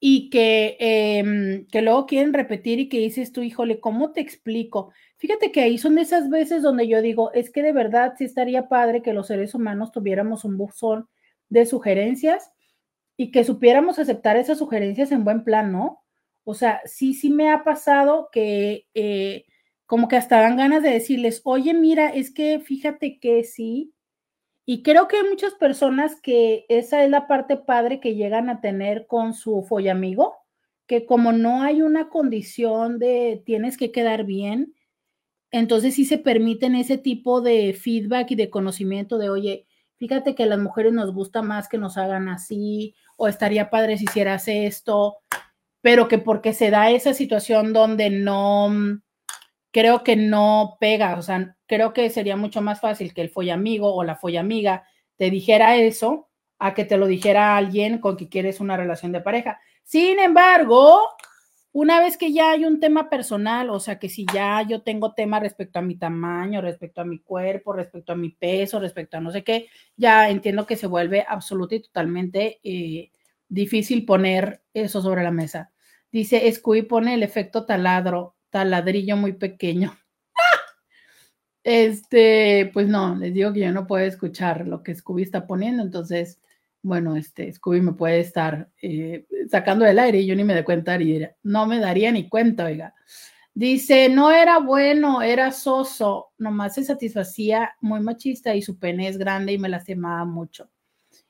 Y que, em, que luego quieren repetir y que dices tú, híjole, ¿cómo te explico? Fíjate que ahí son esas veces donde yo digo, es que de verdad sí estaría padre que los seres humanos tuviéramos un buzón de sugerencias y que supiéramos aceptar esas sugerencias en buen plan, ¿no? O sea, sí, sí me ha pasado que eh, como que hasta dan ganas de decirles, oye, mira, es que fíjate que sí. Y creo que hay muchas personas que esa es la parte padre que llegan a tener con su follamigo, que como no hay una condición de tienes que quedar bien, entonces sí se permiten ese tipo de feedback y de conocimiento de, oye, fíjate que a las mujeres nos gusta más que nos hagan así, o estaría padre si hicieras esto, pero que porque se da esa situación donde no, creo que no pega, o sea, creo que sería mucho más fácil que el follamigo o la follamiga te dijera eso a que te lo dijera alguien con que quieres una relación de pareja. Sin embargo, una vez que ya hay un tema personal, o sea, que si ya yo tengo tema respecto a mi tamaño, respecto a mi cuerpo, respecto a mi peso, respecto a no sé qué, ya entiendo que se vuelve absoluta y totalmente eh, difícil poner eso sobre la mesa. Dice, Scooby pone el efecto taladro taladrillo muy pequeño. [laughs] Este, pues no, les digo que yo no puedo escuchar lo que Scooby está poniendo, entonces, bueno, este, Scooby me puede estar eh, sacando del aire y yo ni me doy cuenta, no me daría ni cuenta, oiga. Dice, no era bueno, era soso, nomás se satisfacía muy machista y su pene es grande y me lastimaba mucho.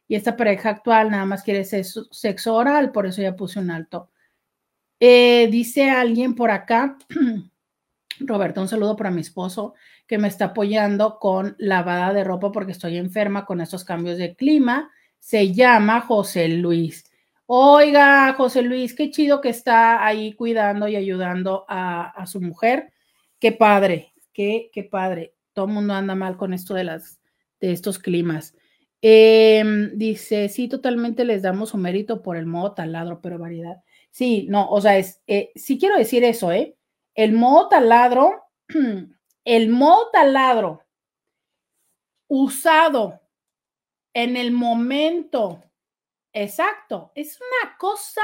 Y esta pareja actual nada más quiere sexo oral, por eso ya puse un alto. Eh, dice alguien por acá, [clears throat] Roberto, un saludo para mi esposo que me está apoyando con lavada de ropa porque estoy enferma con estos cambios de clima. Se llama José Luis. Oiga, José Luis, qué chido que está ahí cuidando y ayudando a, su mujer. Qué padre, qué, qué padre. Todo el mundo anda mal con esto de, las, de estos climas. Em, dice, sí, totalmente les damos un mérito por el modo taladro, pero variedad. Sí, no, o sea, es, eh, sí quiero decir eso, ¿eh? El modo taladro, [clears throat] el modo taladro usado en el momento exacto, es una cosa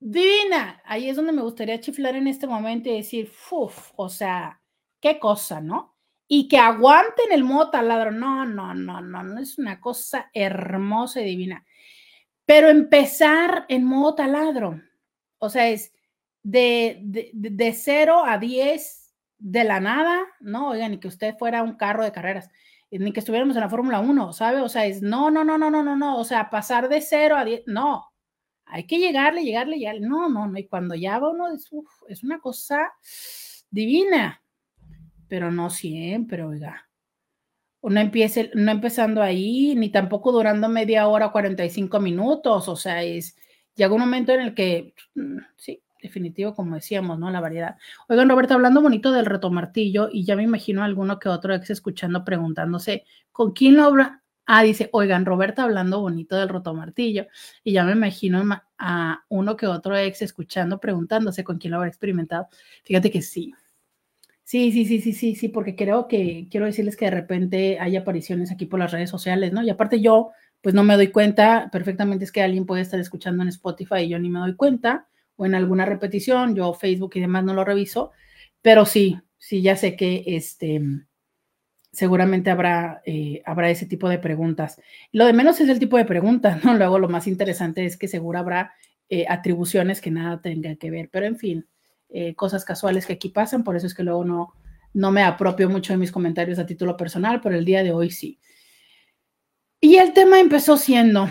divina. Ahí es donde me gustaría chiflar en este momento y decir, uff, o sea, qué cosa, ¿no? Y que aguanten el modo taladro. No, no, no, no, no es una cosa hermosa y divina. Pero empezar en modo taladro, o sea, es de, de, de 0 a 10 de la nada, ¿no? Oigan, y que usted fuera un carro de carreras. ni que estuviéramos en la Fórmula 1, ¿sabe? O sea, es no, no, no, no, no, no, no, o sea, pasar de cero a diez, no, hay que llegarle, llegarle, llegarle, no, no, no, y cuando ya va uno, es, uf, es una cosa divina, pero no siempre, oiga. No, empiece, no empezando ahí, ni tampoco durando media hora, 45 minutos, o sea, es, llega un momento en el que, mm, sí, definitivo, como decíamos, ¿no? La variedad. Oigan, Roberto, hablando bonito del retomartillo, y ya me imagino alguno que otro ex escuchando preguntándose, ¿con quién lo habrá? Ah, dice, oigan, Roberta hablando bonito del rotomartillo. Y ya me imagino a uno que otro ex escuchando, preguntándose con quién lo habrá experimentado. Fíjate que sí. Sí, sí, sí, sí, sí, sí, porque creo que quiero decirles que de repente hay apariciones aquí por las redes sociales, ¿no? Y aparte yo, pues no me doy cuenta, perfectamente es que alguien puede estar escuchando en Spotify y yo ni me doy cuenta, o en alguna repetición, yo Facebook y demás no lo reviso, pero sí, sí, ya sé que este, seguramente habrá, eh, habrá ese tipo de preguntas. Lo de menos es el tipo de preguntas, ¿no? Luego lo más interesante es que seguro habrá eh, atribuciones que nada tengan que ver, pero en fin eh, cosas casuales que aquí pasan, por eso es que luego no, no me apropio mucho de mis comentarios a título personal, pero el día de hoy sí. Y el tema empezó siendo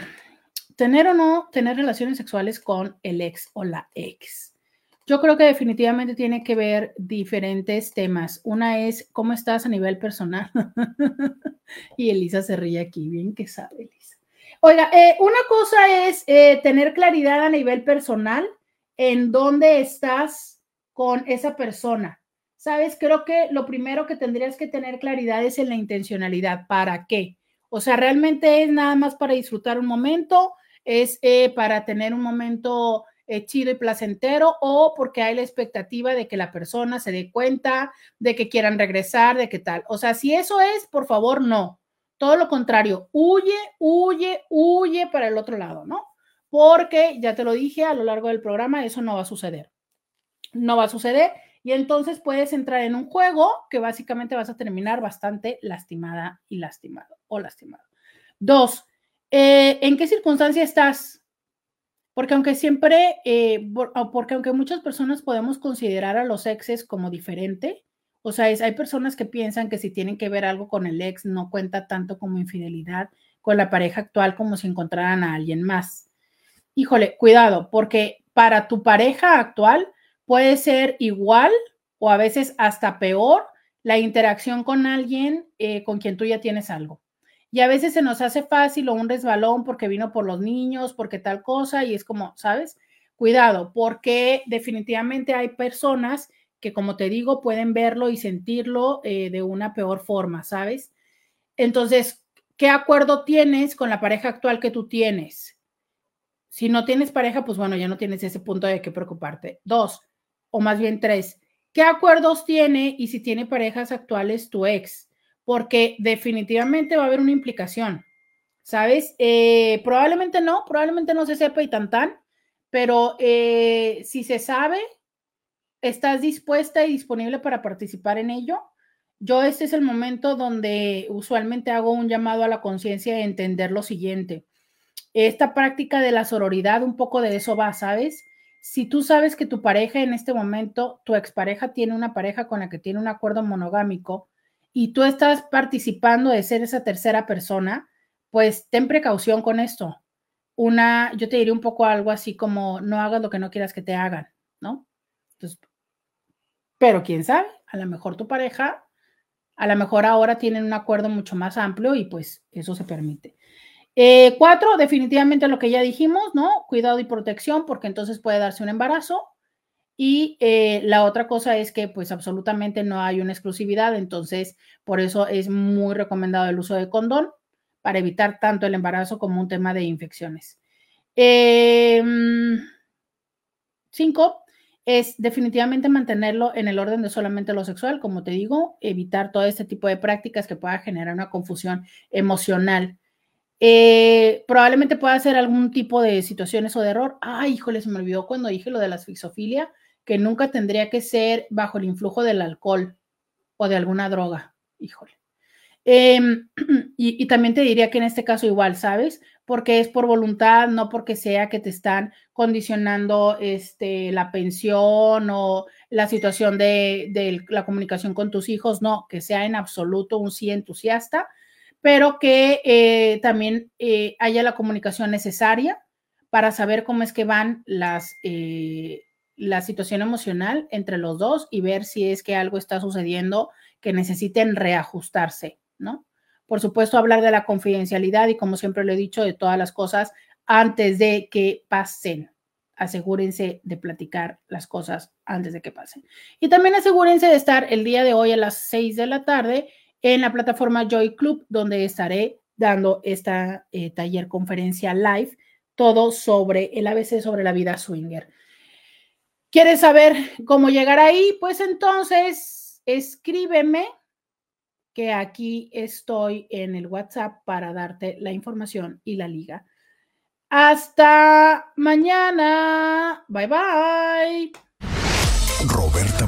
tener o no tener relaciones sexuales con el ex o la ex. Yo creo que definitivamente tiene que ver diferentes temas. Una es cómo estás a nivel personal. [laughs] y Elisa se ríe aquí, bien que sabe, Elisa. Oiga, eh, una cosa es eh, tener claridad a nivel personal en dónde estás con esa persona. ¿Sabes? Creo que lo primero que tendrías que tener claridad es en la intencionalidad. ¿Para qué? O sea, realmente es nada más para disfrutar un momento, es eh, para tener un momento eh, chido y placentero o porque hay la expectativa de que la persona se dé cuenta, de que quieran regresar, de qué tal. O sea, si eso es, por favor, no. Todo lo contrario, huye, huye, huye para el otro lado, ¿no? Porque ya te lo dije a lo largo del programa, eso no va a suceder no va a suceder y entonces puedes entrar en un juego que básicamente vas a terminar bastante lastimada y lastimado o lastimado. Dos, eh, ¿en qué circunstancia estás? Porque aunque siempre, eh, porque aunque muchas personas podemos considerar a los exes como diferente, o sea, hay personas que piensan que si tienen que ver algo con el ex no cuenta tanto como infidelidad con la pareja actual como si encontraran a alguien más. Híjole, cuidado, porque para tu pareja actual puede ser igual o a veces hasta peor la interacción con alguien eh, con quien tú ya tienes algo. Y a veces se nos hace fácil o un resbalón porque vino por los niños, porque tal cosa, y es como, ¿sabes? Cuidado, porque definitivamente hay personas que, como te digo, pueden verlo y sentirlo eh, de una peor forma, ¿sabes? Entonces, ¿qué acuerdo tienes con la pareja actual que tú tienes? Si no tienes pareja, pues bueno, ya no tienes ese punto de qué preocuparte. Dos, o más bien tres, ¿qué acuerdos tiene y si tiene parejas actuales tu ex? Porque definitivamente va a haber una implicación, ¿sabes? Eh, probablemente no, probablemente no se sepa y tan tan, pero eh, si se sabe, estás dispuesta y disponible para participar en ello. Yo este es el momento donde usualmente hago un llamado a la conciencia de entender lo siguiente. Esta práctica de la sororidad, un poco de eso va, ¿sabes? Si tú sabes que tu pareja en este momento, tu expareja tiene una pareja con la que tiene un acuerdo monogámico y tú estás participando de ser esa tercera persona, pues ten precaución con esto. Una, yo te diría un poco algo así como no hagas lo que no quieras que te hagan, ¿no? Entonces, pero quién sabe, a lo mejor tu pareja, a lo mejor ahora tienen un acuerdo mucho más amplio y pues eso se permite. Eh, cuatro, definitivamente lo que ya dijimos, ¿no? Cuidado y protección, porque entonces puede darse un embarazo. Y eh, la otra cosa es que pues absolutamente no hay una exclusividad, entonces por eso es muy recomendado el uso de condón para evitar tanto el embarazo como un tema de infecciones. Em, cinco, es definitivamente mantenerlo en el orden de solamente lo sexual, como te digo, evitar todo este tipo de prácticas que pueda generar una confusión emocional eh, probablemente pueda ser algún tipo de situaciones o de error. Ay, híjole, se me olvidó cuando dije lo de la asfixofilia, que nunca tendría que ser bajo el influjo del alcohol o de alguna droga. Híjole. Em, [clears throat] y, también te diría que en este caso igual, ¿sabes? Porque es por voluntad, no porque sea que te están condicionando este, la pensión o la situación de, de la comunicación con tus hijos, no, que sea en absoluto un sí entusiasta pero que eh, también eh, haya la comunicación necesaria para saber cómo es que van las, eh, la situación emocional entre los dos y ver si es que algo está sucediendo que necesiten reajustarse, ¿no? Por supuesto, hablar de la confidencialidad y como siempre lo he dicho, de todas las cosas antes de que pasen. Asegúrense de platicar las cosas antes de que pasen. Y también asegúrense de estar el día de hoy a las 6 de la tarde en la plataforma Joy Club, donde estaré dando esta eh, taller conferencia live, todo sobre el ABC sobre la vida swinger. ¿Quieres saber cómo llegar ahí? Pues entonces escríbeme que aquí estoy en el WhatsApp para darte la información y la liga. Hasta mañana. Bye bye. Roberta.